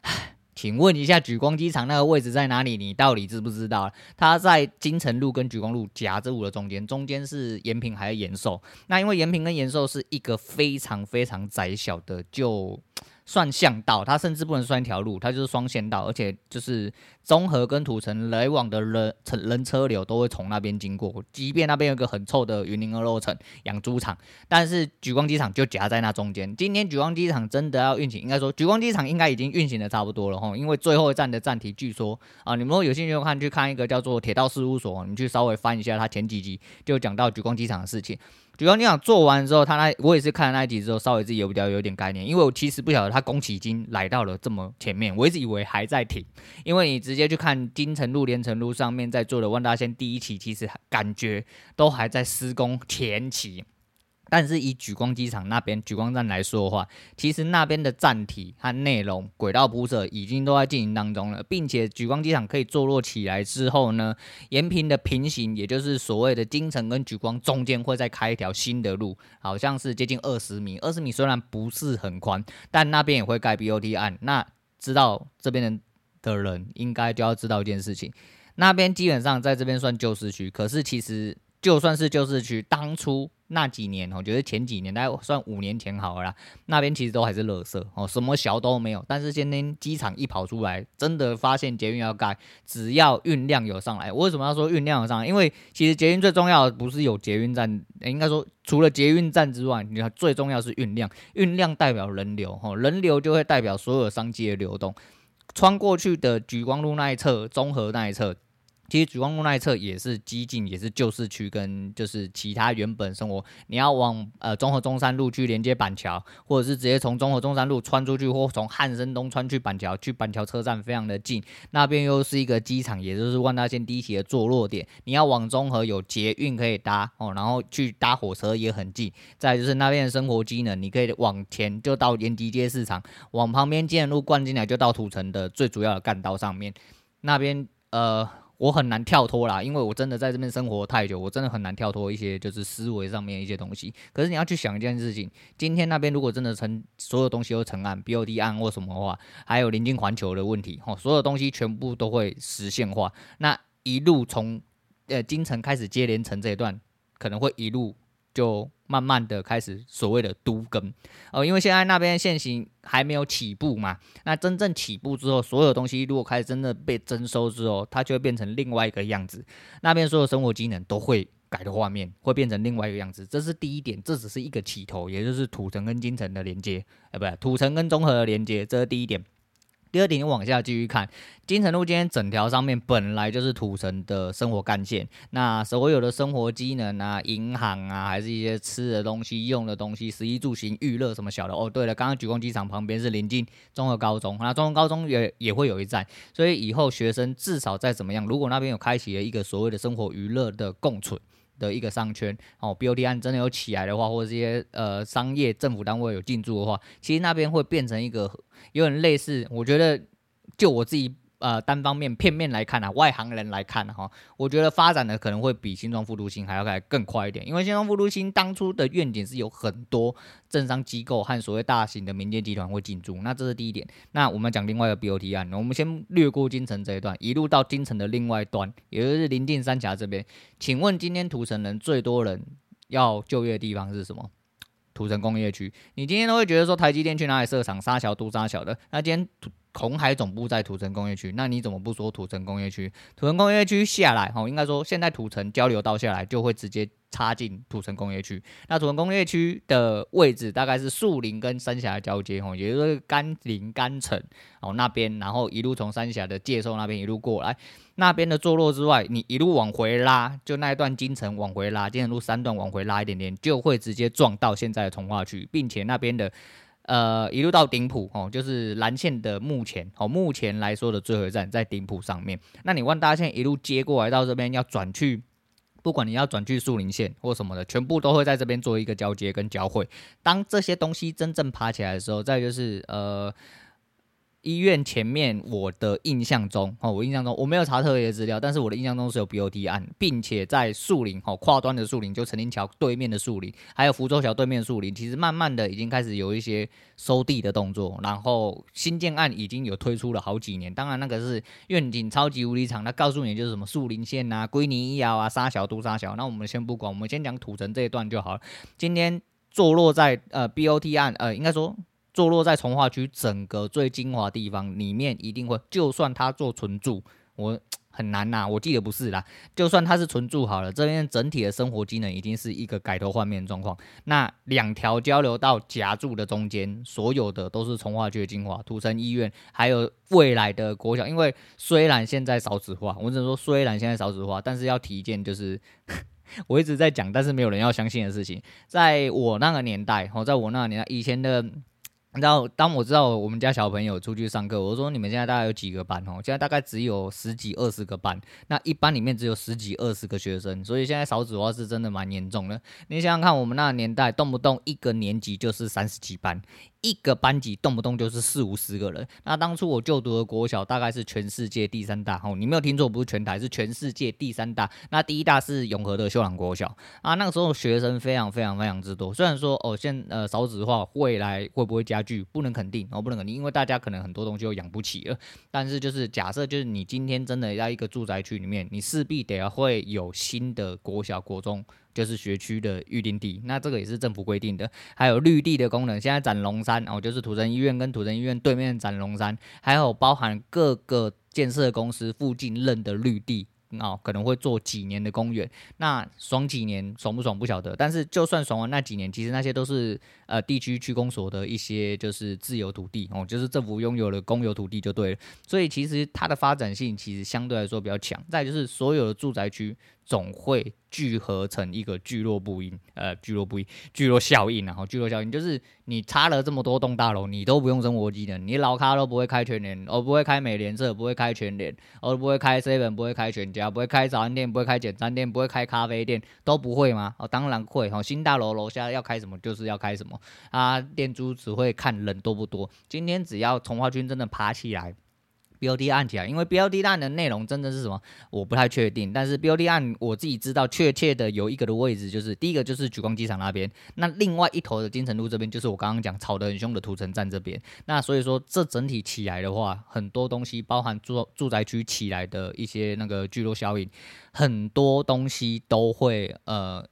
唉。请问一下，莒光机场那个位置在哪里？你到底知不知道？它在金城路跟莒光路夹着路的中间，中间是延平还是延寿？那因为延平跟延寿是一个非常非常窄小的就。算巷道，它甚至不能算一条路，它就是双线道，而且就是综合跟土城来往的人车人车流都会从那边经过。即便那边有个很臭的云林二路城养猪场，但是莒光机场就夹在那中间。今天莒光机场真的要运行，应该说莒光机场应该已经运行的差不多了哈，因为最后一站的站体据说啊，你们如果有兴趣看去看一个叫做铁道事务所，你去稍微翻一下它前几集，就讲到莒光机场的事情。主要你想做完之后，他那我也是看了那一集之后，稍微自己有比较有点概念，因为我其实不晓得他工期已经来到了这么前面，我一直以为还在停，因为你直接去看金城路、连城路上面在做的万达线第一期，其实感觉都还在施工前期。但是以莒光机场那边莒光站来说的话，其实那边的站体和内容、轨道铺设已经都在进行当中了，并且莒光机场可以坐落起来之后呢，延平的平行，也就是所谓的金城跟莒光中间会再开一条新的路，好像是接近二十米，二十米虽然不是很宽，但那边也会盖 BOT 案。那知道这边的的人应该就要知道一件事情，那边基本上在这边算旧市区，可是其实就算是旧市区，当初。那几年，我觉得前几年，大概算五年前好了啦，那边其实都还是垃圾哦，什么小都没有。但是今天机场一跑出来，真的发现捷运要盖，只要运量有上来，我为什么要说运量有上来？因为其实捷运最重要的不是有捷运站，应该说除了捷运站之外，你看最重要是运量，运量代表人流，哈，人流就会代表所有商机的流动。穿过去的莒光路那一侧、综合那一侧。其实莒光路那一侧也是几近，也是旧市区跟就是其他原本生活。你要往呃中和中山路去连接板桥，或者是直接从中和中山路穿出去，或从汉生东穿去板桥，去板桥车站非常的近。那边又是一个机场，也就是万大线第一期的坐落点。你要往中和有捷运可以搭哦，然后去搭火车也很近。再就是那边的生活机能，你可以往前就到延吉街市场，往旁边建路贯进来就到土城的最主要的干道上面。那边呃。我很难跳脱啦，因为我真的在这边生活太久，我真的很难跳脱一些就是思维上面一些东西。可是你要去想一件事情，今天那边如果真的成所有东西都成案，BOD 案或什么的话，还有临近环球的问题，吼，所有东西全部都会实现化。那一路从呃京城开始接连城这一段，可能会一路。就慢慢的开始所谓的都更哦，因为现在那边现行还没有起步嘛，那真正起步之后，所有东西如果开始真的被征收之后，它就会变成另外一个样子，那边所有生活机能都会改的画面，会变成另外一个样子，这是第一点，这只是一个起头，也就是土城跟金城的连接，哎，不对，土城跟综合的连接，这是第一点。第二点，你往下继续看，金城路今天整条上面本来就是土城的生活干线，那所有的生活机能啊，银行啊，还是一些吃的东西、用的东西、食衣住行、娱乐什么小的。哦，对了，刚刚莒光机场旁边是临近中和高中，那中和高中也也会有一站，所以以后学生至少再怎么样，如果那边有开启了一个所谓的生活娱乐的共存。的一个商圈哦，BOT 案真的有起来的话，或者这些呃商业政府单位有进驻的话，其实那边会变成一个有点类似，我觉得就我自己。呃，单方面片面来看啊，外行人来看哈、我觉得发展的可能会比新庄副都心还要来更快一点，因为新庄副都心当初的愿景是有很多政商机构和所谓大型的民间集团会进驻，那这是第一点。那我们讲另外一个 BOT 案，我们先略过金城这一段，一路到金城的另外一端，也就是临近三峡这边。请问今天土城人最多人要就业的地方是什么？土城工业区。你今天都会觉得说台积电去哪里设厂？沙桥都沙桥的，那今天土。鸿海总部在土城工业区，那你怎么不说土城工业区？土城工业区下来，吼，应该说现在土城交流道下来就会直接插进土城工业区。那土城工业区的位置大概是树林跟三峡交接，吼，也就是甘林甘城哦那边，然后一路从三峡的界寿那边一路过来，那边的坐落之外，你一路往回拉，就那一段金城往回拉，金城路三段往回拉一点点，就会直接撞到现在的重划区，并且那边的。呃，一路到顶埔哦，就是蓝线的目前哦，目前来说的最后一站在顶埔上面。那你万大线一路接过来到这边要转去，不管你要转去树林线或什么的，全部都会在这边做一个交接跟交汇。当这些东西真正爬起来的时候，再就是呃。医院前面，我的印象中，哦，我印象中我没有查特别的资料，但是我的印象中是有 BOT 案，并且在树林，哦，跨端的树林，就陈林桥对面的树林，还有福州桥对面树林，其实慢慢的已经开始有一些收地的动作，然后新建案已经有推出了好几年，当然那个是愿景超级无敌长，那告诉你就是什么树林线啊、归宁医疗啊、沙桥都沙桥，那我们先不管，我们先讲土城这一段就好了。今天坐落在呃 BOT 案，呃，应该说。坐落在重化区整个最精华地方里面，一定会，就算它做纯住，我 很难呐、我记得不是啦。就算它是纯住好了，这边整体的生活机能已经是一个改头换面状况。那两条交流道夹住的中间，所有的都是重化区的精华，土城医院，还有未来的国小。因为虽然现在少子化，我只能说虽然现在少子化，但是要提一件就是，我一直在讲，但是没有人要相信的事情。在我那个年代，哦，在我那个年代，以前的。然后，当我知道我们家小朋友出去上课，我说，你们现在大概有几个班哦？现在大概只有十几二十个班，那一班里面只有十几二十个学生，所以现在少子化是真的蛮严重的。你想想看，我们那个年代动不动一个年级就是三十几班。一个班级动不动就是四五十个人。那当初我就读的国小大概是全世界第三大，哦，你没有听错，不是全台，是全世界第三大。那第一大是永和的秀朗国小啊，那个时候学生非常非常非常之多。虽然说哦，现呃少子化未来会不会加剧，不能肯定，哦，不能肯定，因为大家可能很多东西都养不起了。但是就是假设，就是你今天真的在一个住宅区里面，你势必得要会有新的国小、国中。就是学区的预定地，那这个也是政府规定的。还有绿地的功能，现在展龙山哦，就是土城医院跟土城医院对面展龙山，还有包含各个建设公司附近认的绿地，哦，可能会做几年的公园，那爽几年爽不爽不晓得，但是就算爽完那几年，其实那些都是呃地区区公所的一些就是自有土地哦，就是政府拥有的公有土地就对了，所以其实它的发展性其实相对来说比较强。再就是所有的住宅区。总会聚合成一个聚落部因，呃，聚落部因，聚落效应，然后聚落效应就是你插了这么多栋大楼，你都不用生活技能，你老咖都不会开全联，我不会开美联社，不会开全联，我不会开 seven，不会开全家，不会开早餐店，不会开简餐店，不会开咖啡店，都不会吗？哦，当然会，哦，新大楼楼下要开什么就是要开什么，啊，店主只会看人多不多，今天只要从化军真的爬起来。BOT 案起来，因为 BOT 案的内容真的是什么，我不太确定。但是 BOT 案我自己知道，确切的有一个的位置，就是第一个就是莒光机场那边，那另外一头的金城路这边，就是我刚刚讲吵得很凶的土城站这边。那所以说，这整体起来的话，很多东西包含住住宅区起来的一些那个聚落效应，很多东西都会呃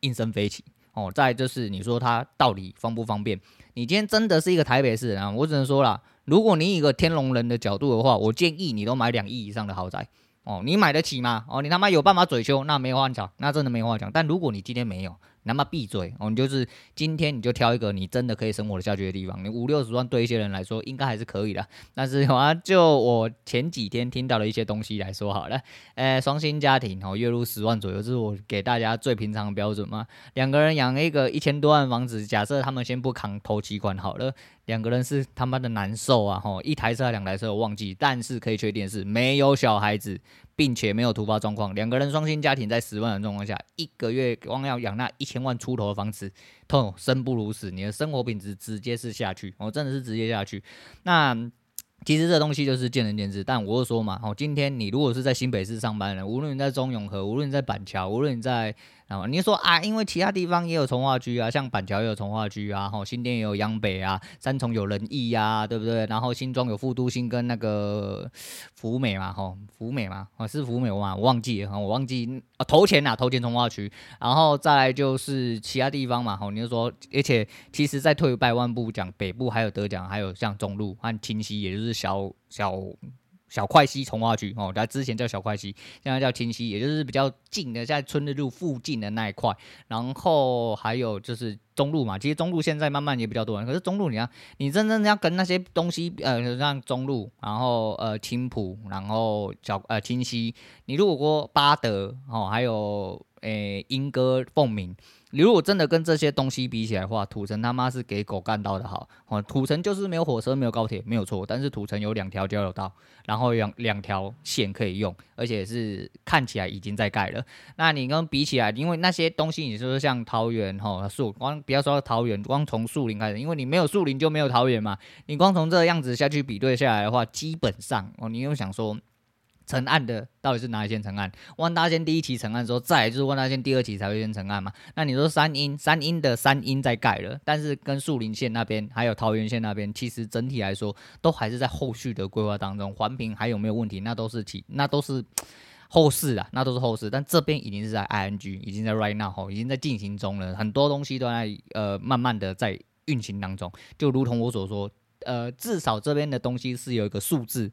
应声飞起哦。再就是你说它到底方不方便？你今天真的是一个台北市人啊，我只能说了。如果你以一个天龙人的角度的话，我建议你都买两亿以上的豪宅哦，你买得起吗？哦，你他妈有办法嘴修，那没话讲，那真的没话讲。但如果你今天没有，那么闭嘴哦！你就是今天你就挑一个你真的可以生活的下去的地方。你五六十万对一些人来说应该还是可以的。但是啊，就我前几天听到的一些东西来说好了，呃，双薪家庭哦，月入十万左右，这是我给大家最平常的标准嘛。两个人养一个一千多万房子，假设他们先不扛头期款好了，两个人是他妈的难受啊！吼，一台车两台车我忘记，但是可以确定是没有小孩子。并且没有突发状况，两个人双薪家庭在十万的状况下，一个月光要养那一千万出头的房子，痛生不如死，你的生活品质直接是下去，哦，真的是直接下去。那其实这东西就是见仁见智，但我是说嘛，哦，今天你如果是在新北市上班的，无论你在中永和，无论你在板桥，无论你在。啊，你说啊，因为其他地方也有从化区啊，像板桥也有从化区啊，吼，新店也有央北啊，三重有仁义呀，对不对？然后新庄有副都心跟那个福美嘛，吼，福美嘛，哦，是福美嘛，我忘记了，我忘记啊，头前呐，头前从化区，然后再来就是其他地方嘛，吼，你就说，而且其实再退一百万步讲，北部还有得奖，还有像中路和清溪，也就是小小。小块溪重划区哦，它之前叫小块溪，现在叫清溪，也就是比较近的，在春日路附近的那一块。然后还有就是中路嘛，其实中路现在慢慢也比较多人，可是中路你要你真正要跟那些东西，呃，像中路，然后呃青浦，然后小呃清溪，你如果说八德哦，还有诶莺歌凤鸣。你如果真的跟这些东西比起来的话，土城他妈是给狗干到的好哦。土城就是没有火车，没有高铁，没有错。但是土城有两条交流道，然后有两条线可以用，而且是看起来已经在盖了。那你跟比起来，因为那些东西，你说像桃园哈树，光不要说桃园，光从树林开始，因为你没有树林就没有桃园嘛。你光从这个样子下去比对下来的话，基本上哦，你又想说。成案的到底是哪一线成案？万大线第一期成案之后，再就是万大线第二期才会先成案嘛？那你说三莺，三莺的三莺在盖了，但是跟树林线那边还有桃园线那边，其实整体来说都还是在后续的规划当中。环评还有没有问题？那都是其那都是后事啊，那都是后事。但这边已经是在 ing，已经在 right now，已经在进行中了，很多东西都在呃慢慢的在运行当中。就如同我所说，呃，至少这边的东西是有一个数字。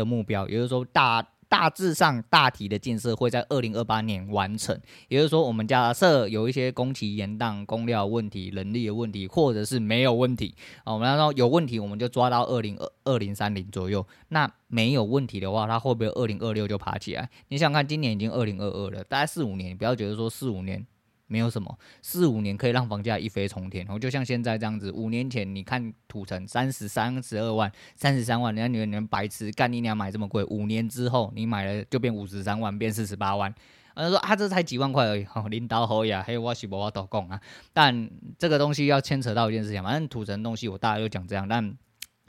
的目标，也就是说大大致上大体的建设会在二零二八年完成。也就是说，我们假设有一些工期延宕、工料问题、人力的问题，或者是没有问题啊，我们要说有问题，我们就抓到二零二二零三零左右。那没有问题的话，它会不会二零二六就爬起来？你想看，今年已经二零二二了，大概四五年，不要觉得说四五年。没有什么，四五年可以让房价一飞冲天，然后就像现在这样子。五年前你看土城三十三十二万、三十三万，人家你们白痴干你娘买这么贵。五年之后你买了就变五十三万，变四十八万。他说啊，这才几万块而已，哦、领导好呀，还有我是无法度讲啊。但这个东西要牵扯到一件事情，反正土城东西我大概就讲这样，但。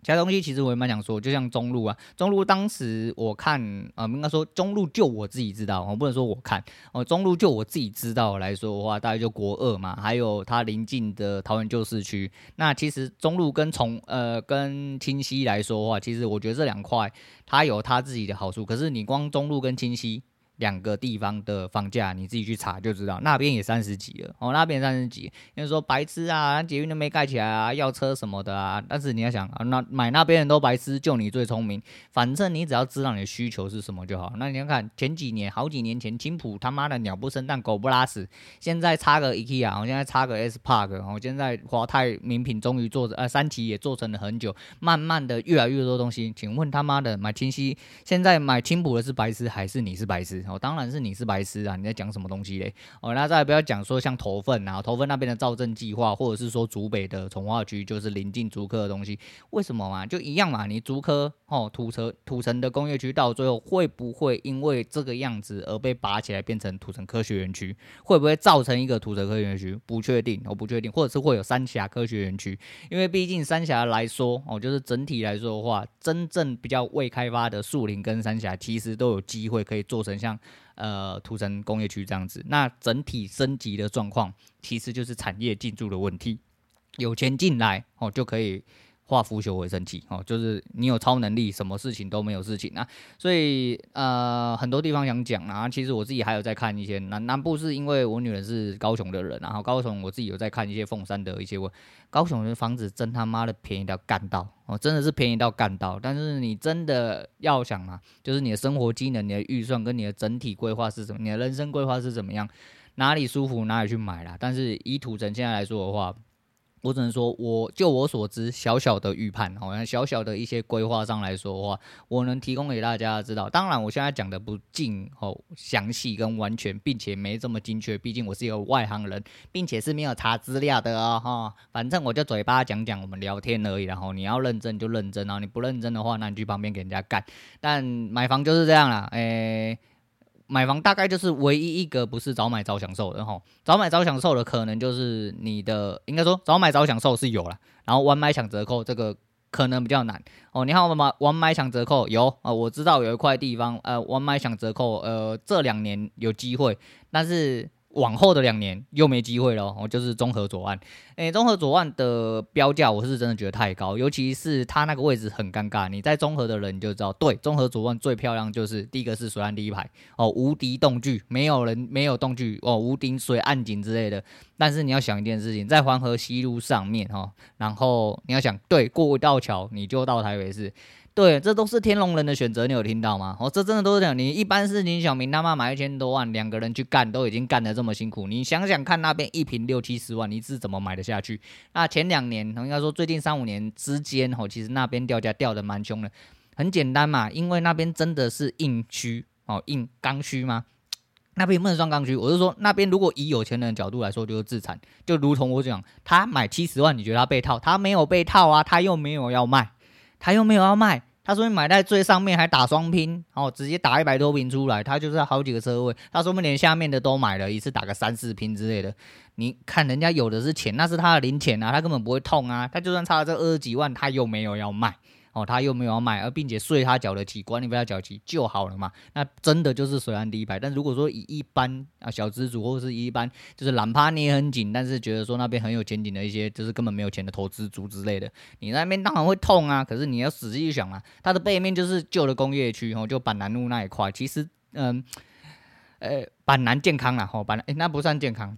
其他东西其实我也蛮想说，就像中路啊，中路当时我看、呃，应该说中路就我自己知道，我不能说我看哦、中路就我自己知道来说的话，大概就国二嘛，还有它邻近的桃园旧市区。那其实中路跟从呃跟清溪来说的话，其实我觉得这两块它有它自己的好处，可是你光中路跟清溪。两个地方的房价，你自己去查就知道，那边也三十几了哦，那边三十几。因为说白痴啊，捷运都没盖起来啊，要车什么的啊。但是你要想啊，那买那边人都白痴，就你最聪明。反正你只要知道你的需求是什么就好。那你要看前几年，好几年前，青浦他妈的鸟不生蛋，狗不拉屎。现在插个 IKEA，我现在插个 S Park，我现在华泰名品终于做呃三期也做成了很久，慢慢的越来越多东西。请问他妈的买清溪，现在买青浦的是白痴还是你是白痴？哦，当然是你是白痴啊！你在讲什么东西嘞？哦，那再不要讲说像头份啊，头份那边的造镇计划，或者是说竹北的从化区，就是临近竹科的东西，为什么嘛？就一样嘛，你竹科哦，土城土城的工业区到最后会不会因为这个样子而被拔起来变成土城科学园区？会不会造成一个土城科学园区？不确定，我不确定，或者是会有三峡科学园区？因为毕竟三峡来说哦，就是整体来说的话，真正比较未开发的树林跟三峡，其实都有机会可以做成像。呃，土城工业区这样子，那整体升级的状况，其实就是产业进驻的问题，有钱进来哦，就可以。化腐朽为神奇哦，就是你有超能力，什么事情都没有事情啊。所以呃，很多地方想讲啊，其实我自己还有在看一些南南部，是因为我女人是高雄的人，然后高雄我自己有在看一些凤山的一些我，高雄的房子真他妈的便宜到干到哦，真的是便宜到干到。但是你真的要想嘛，就是你的生活机能、你的预算跟你的整体规划是什么，你的人生规划是怎么样，哪里舒服哪里去买啦。但是以土城现在来说的话。我只能说，我就我所知，小小的预判，好像小小的一些规划上来说的话，我能提供给大家知道。当然，我现在讲的不尽哦详细跟完全，并且没这么精确，毕竟我是一个外行人，并且是没有查资料的哦哈。反正我就嘴巴讲讲，我们聊天而已。然后你要认真就认真，然后你不认真的话，那你去旁边给人家干。但买房就是这样啦，诶、买房大概就是唯一一个不是早买早享受的哈，早买早享受的可能就是你的，应该说早买早享受是有了，然后晚买抢折扣这个可能比较难哦。你看我们晚买抢折扣有啊，我知道有一块地方呃晚买抢折扣呃这两年有机会，但是。往后的两年又没机会了，哦，就是中和左岸，诶，中和左岸的标价我是真的觉得太高，尤其是它那个位置很尴尬。你在中和的人就知道，对，中和左岸最漂亮就是第一个是水岸第一排哦，无敌栋距，没有人没有栋距哦，无敌水岸景之类的。但是你要想一件事情，在黄河西路上面哈，哦，然后你要想，对，过道桥你就到台北市。对，这都是天龙人的选择，你有听到吗？哦，这真的都是这样。你一般是林小明他妈买一千多万，两个人去干，都已经干得这么辛苦。你想想看，那边一瓶六七十万，你是怎么买得下去？那前两年，应该说最近三五年之间，哦，其实那边掉价掉得蛮凶的。很简单嘛，因为那边真的是硬区哦，硬刚需吗？那边不能算刚需。我是说，那边如果以有钱人的角度来说，就是自产，就如同我讲，他买七十万，你觉得他被套？他没有被套啊，他又没有要卖。他又没有要卖，他说你买在最上面还打双拼，哦，直接打一百多瓶出来，他就是好几个车位，他说不定连下面的都买了，一次打个三四瓶之类的。你看人家有的是钱，那是他的零钱啊，他根本不会痛啊，他就算差了这二十几万，他又没有要卖。哦，他又没有要卖，而并且税他缴得起，管你不要缴起就好了嘛。那真的就是水岸第一排。但如果说以一般啊小资主或者是一般就是懒趴捏很紧，但是觉得说那边很有前景的一些，就是根本没有钱的投资族之类的，你那边当然会痛啊。可是你要仔细去想啊，它的背面就是旧的工业区，哦，就板南路那一块。其实，嗯，呃，板南健康啦，吼，板南，诶，那不算健康，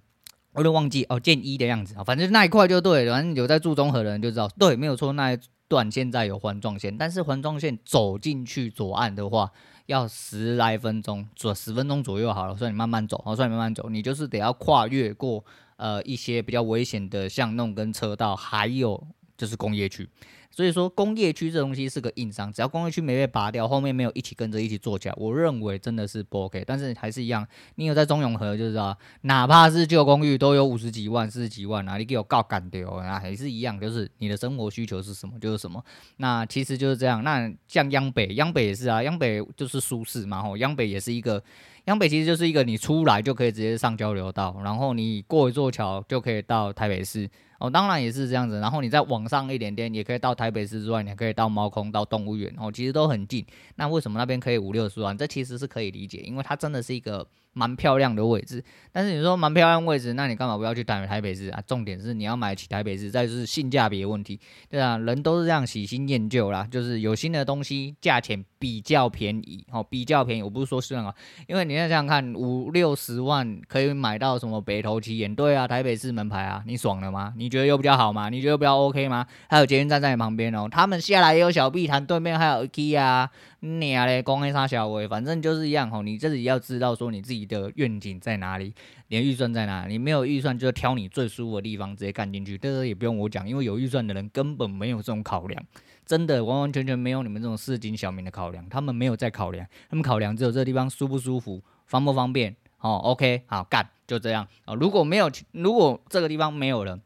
我都忘记哦，建一的样子啊，反正那一块就对。反正有在住中和的人就知道，对，没有错，那。段现在有环状线，但是环状线走进去左岸的话，要十来分钟，左十分钟左右好了，所以你慢慢走，好，所以你慢慢走，你就是得要跨越过呃一些比较危险的巷弄跟车道，还有就是工业区。所以说工业区这东西是个硬伤，只要工业区没被拔掉，后面没有一起跟着一起做起来，我认为真的是不 OK。但是还是一样，你有在中永和就知道，哪怕是旧公寓都有五十几万、四十几万啊，你给我告干掉啊，还是一样，就是你的生活需求是什么就是什么。那其实就是这样。那像央北，央北也是啊，央北就是舒适嘛，吼，央北也是一个，央北其实就是一个你出来就可以直接上交流道，然后你过一座桥就可以到台北市。哦，当然也是这样子。然后你再往上一点点，也可以到台北市之外，你还可以到猫空、到动物园。哦，其实都很近。那为什么那边可以五六十万？这其实是可以理解，因为它真的是一个蛮漂亮的位置。但是你说蛮漂亮位置，那你干嘛不要去台台北市啊？重点是你要买起台北市，再就是性价比的问题，对啊，人都是这样喜新厌旧啦，就是有新的东西，价钱比较便宜，哦，比较便宜。我不是说是啊，因为你要想想看，五六十万可以买到什么北投奇岩，对啊，台北市门牌啊，你爽了吗？你觉得又比较好吗？你觉得比较 OK 吗？还有捷运站在你旁边哦，他们下来也有小碧潭，对面还有 IKEA 啊。你啊嘞，公黑啥小威，反正就是一样吼。你自己要知道说你自己的愿景在哪里，你的预算在哪。你没有预算，就挑你最舒服的地方直接干进去。这个也不用我讲，因为有预算的人根本没有这种考量，真的完完全全没有你们这种市井小民的考量。他们没有在考量，他们考量只有这个地方舒不舒服、方不方便。哦，OK，好干，就这样啊。如果没有，如果这个地方没有了，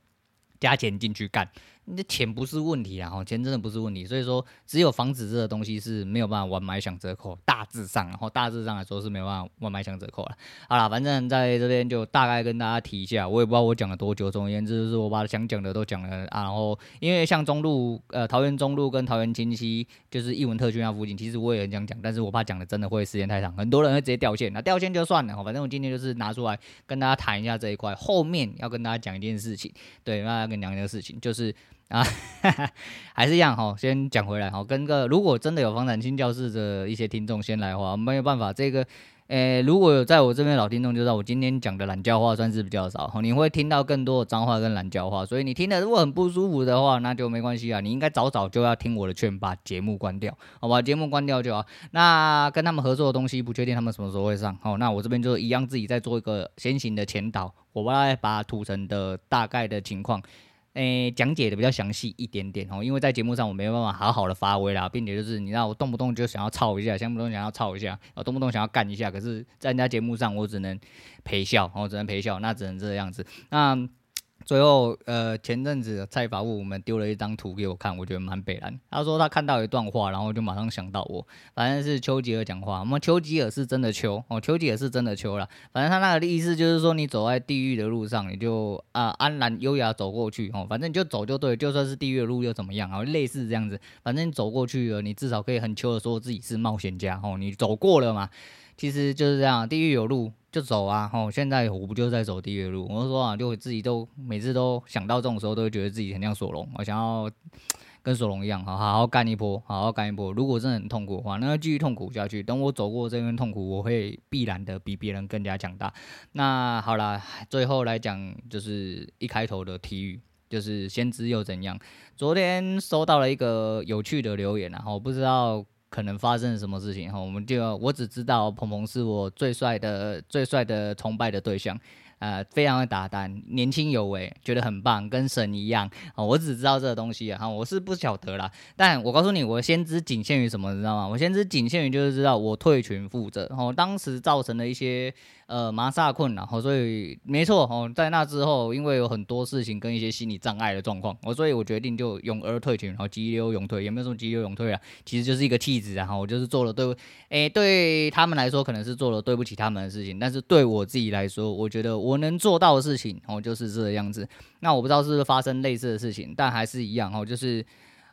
加钱进去干。你的钱不是问题啊，哈，钱真的不是问题，所以说只有房子这个东西是没有办法完买享折扣，大致上，然后大致上来说是没有办法完买享折扣了。好了，反正在这边就大概跟大家提一下，我也不知道我讲了多久，总而言之就是我把想讲的都讲了啊。然后因为像中路，呃，桃园中路跟桃园清溪，就是艺文特区那附近，其实我也很想讲，但是我怕讲的真的会时间太长，很多人会直接掉线，那掉线就算了，反正我今天就是拿出来跟大家谈一下这一块，后面要跟大家讲一件事情，对，那要跟你讲一件事情就是。啊，哈哈，还是一样哈，先讲回来哈，跟个如果真的有房产新教室的一些听众先来的话，没有办法，这个，诶、如果有在我这边老听众就知道，我今天讲的懒教话算是比较少哈，你会听到更多的脏话跟懒教话，所以你听的如果很不舒服的话，那就没关系啊，你应该早早就要听我的劝，把节目关掉，好吧，节目关掉就好。那跟他们合作的东西，不确定他们什么时候会上，好，那我这边就一样自己再做一个先行的前导，我来把土城的大概的情况。诶、讲解的比较详细一点点哦，因为在节目上我没有办法好好的发挥啦，并且就是你知道我动不动就想要操一下，动不动想要操一下，我，动不动想要干一下，可是在人家节目上我只能陪笑，我只能陪笑，那只能这样子，那。最后，呃，前阵子蔡法务我们丢了一张图给我看，我觉得蛮北烂。他说他看到一段话，然后就马上想到我，反正是丘吉尔讲话。那么丘吉尔是真的丘哦，丘吉尔是真的丘了。反正他那个意思就是说，你走在地狱的路上，你就啊安然优雅走过去哦，反正你就走就对，就算是地狱的路又怎么样啊？类似这样子，反正你走过去了，你至少可以很丘的说自己是冒险家哦，你走过了嘛。其实就是这样，地狱有路。就走啊！吼，现在我不就在走地狱路？我就说啊，就自己都每次都想到这种时候，都会觉得自己很像索隆。我想要 跟索隆一样，好好好干一波，好好干一波。如果真的很痛苦的话，那继续痛苦下去。等我走过这份痛苦，我会必然的比别人更加强大。那好啦，最后来讲就是一开头的体育，就是先知又怎样？昨天收到了一个有趣的留言，然后不知道。可能发生了什么事情哈？我们就我只知道鹏鹏是我最帅的、最帅的崇拜的对象。呃，非常的大胆，年轻有为，觉得很棒，跟神一样。啊，我只知道这个东西哈，我是不晓得啦。但我告诉你，我先知仅限于什么，你知道吗？我先知仅限于就是知道我退群负责。然后，当时造成的一些呃麻萨困扰，哦，所以没错哦，在那之后，因为有很多事情跟一些心理障碍的状况，我所以我决定就勇而退群，然后急流勇退，也没有什么急流勇退啊，其实就是一个气质啊。我就是做了对，诶，对他们来说可能是做了对不起他们的事情，但是对我自己来说，我觉得。我能做到的事情哦，就是这个样子。那我不知道是不是发生类似的事情，但还是一样哦，就是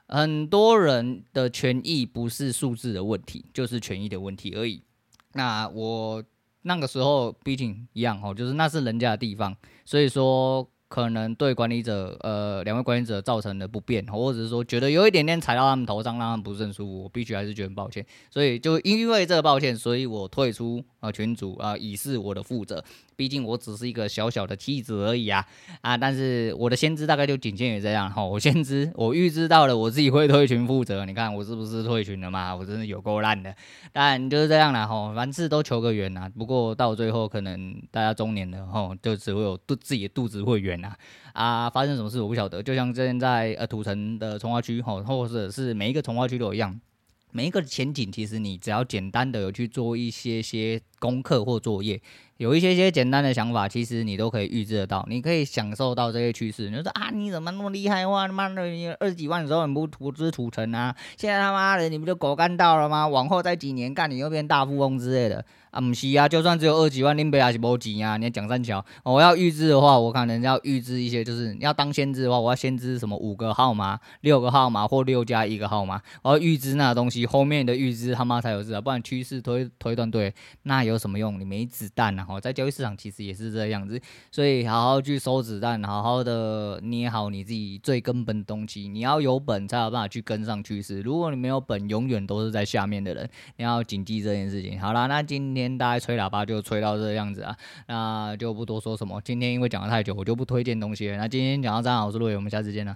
很多人的权益不是数字的问题，就是权益的问题而已。那我那个时候毕竟一样哦，就是那是人家的地方，所以说。可能对管理者，呃，两位管理者造成的不便，或者是说觉得有一点点踩到他们头上，让他们不是很舒服，我必须还是觉得很抱歉。所以就因为这个抱歉，所以我退出啊群组啊，以示我的负责。毕竟我只是一个小小的妻子而已啊啊！但是我的先知大概就仅限于这样哈。我先知，我预知到了我自己会退群负责。你看我是不是退群了嘛？我真的有够烂的。但就是这样啦哈，凡事都求个缘呐。不过到最后可能大家中年了哈，就只会有肚自己的肚子会圆呐啊！发生什么事我不晓得。就像现在呃土城的从化区哈，或者是每一个从化区都一样。每一个前景，其实你只要简单的有去做一些些功课或作业，有一些些简单的想法，其实你都可以预知得到，你可以享受到这些趋势。你就说啊，你怎么那么厉害哇？他妈的，二十几万的时候你不投资土城啊？现在他妈的你不就狗干到了吗？往后再几年干，你又变大富翁之类的啊，不是啊，就算只有二几万，林北还是无钱啊。你要讲三桥，我要预支的话，我可能要预支一些，就是你要当先知的话，我要先知什么五个号码、六个号码或六加一个号码，我要预支那东西，后面的预支他妈才有事啊，不然趋势推推断对，那有什么用？你没子弹啊！在交易市场其实也是这样子，所以好好去收子弹，好好的捏好你自己最根本的东西，你要有本才有办法去跟上趋势，如果你没有本，永远都是在下面的人，你要谨记这件事情。好啦，那今天。今天大家吹喇叭就吹到这个样子啊，那就不多说什么。今天因为讲的太久，我就不推荐东西了。那今天讲到这，我是陆伟，我们下次见了。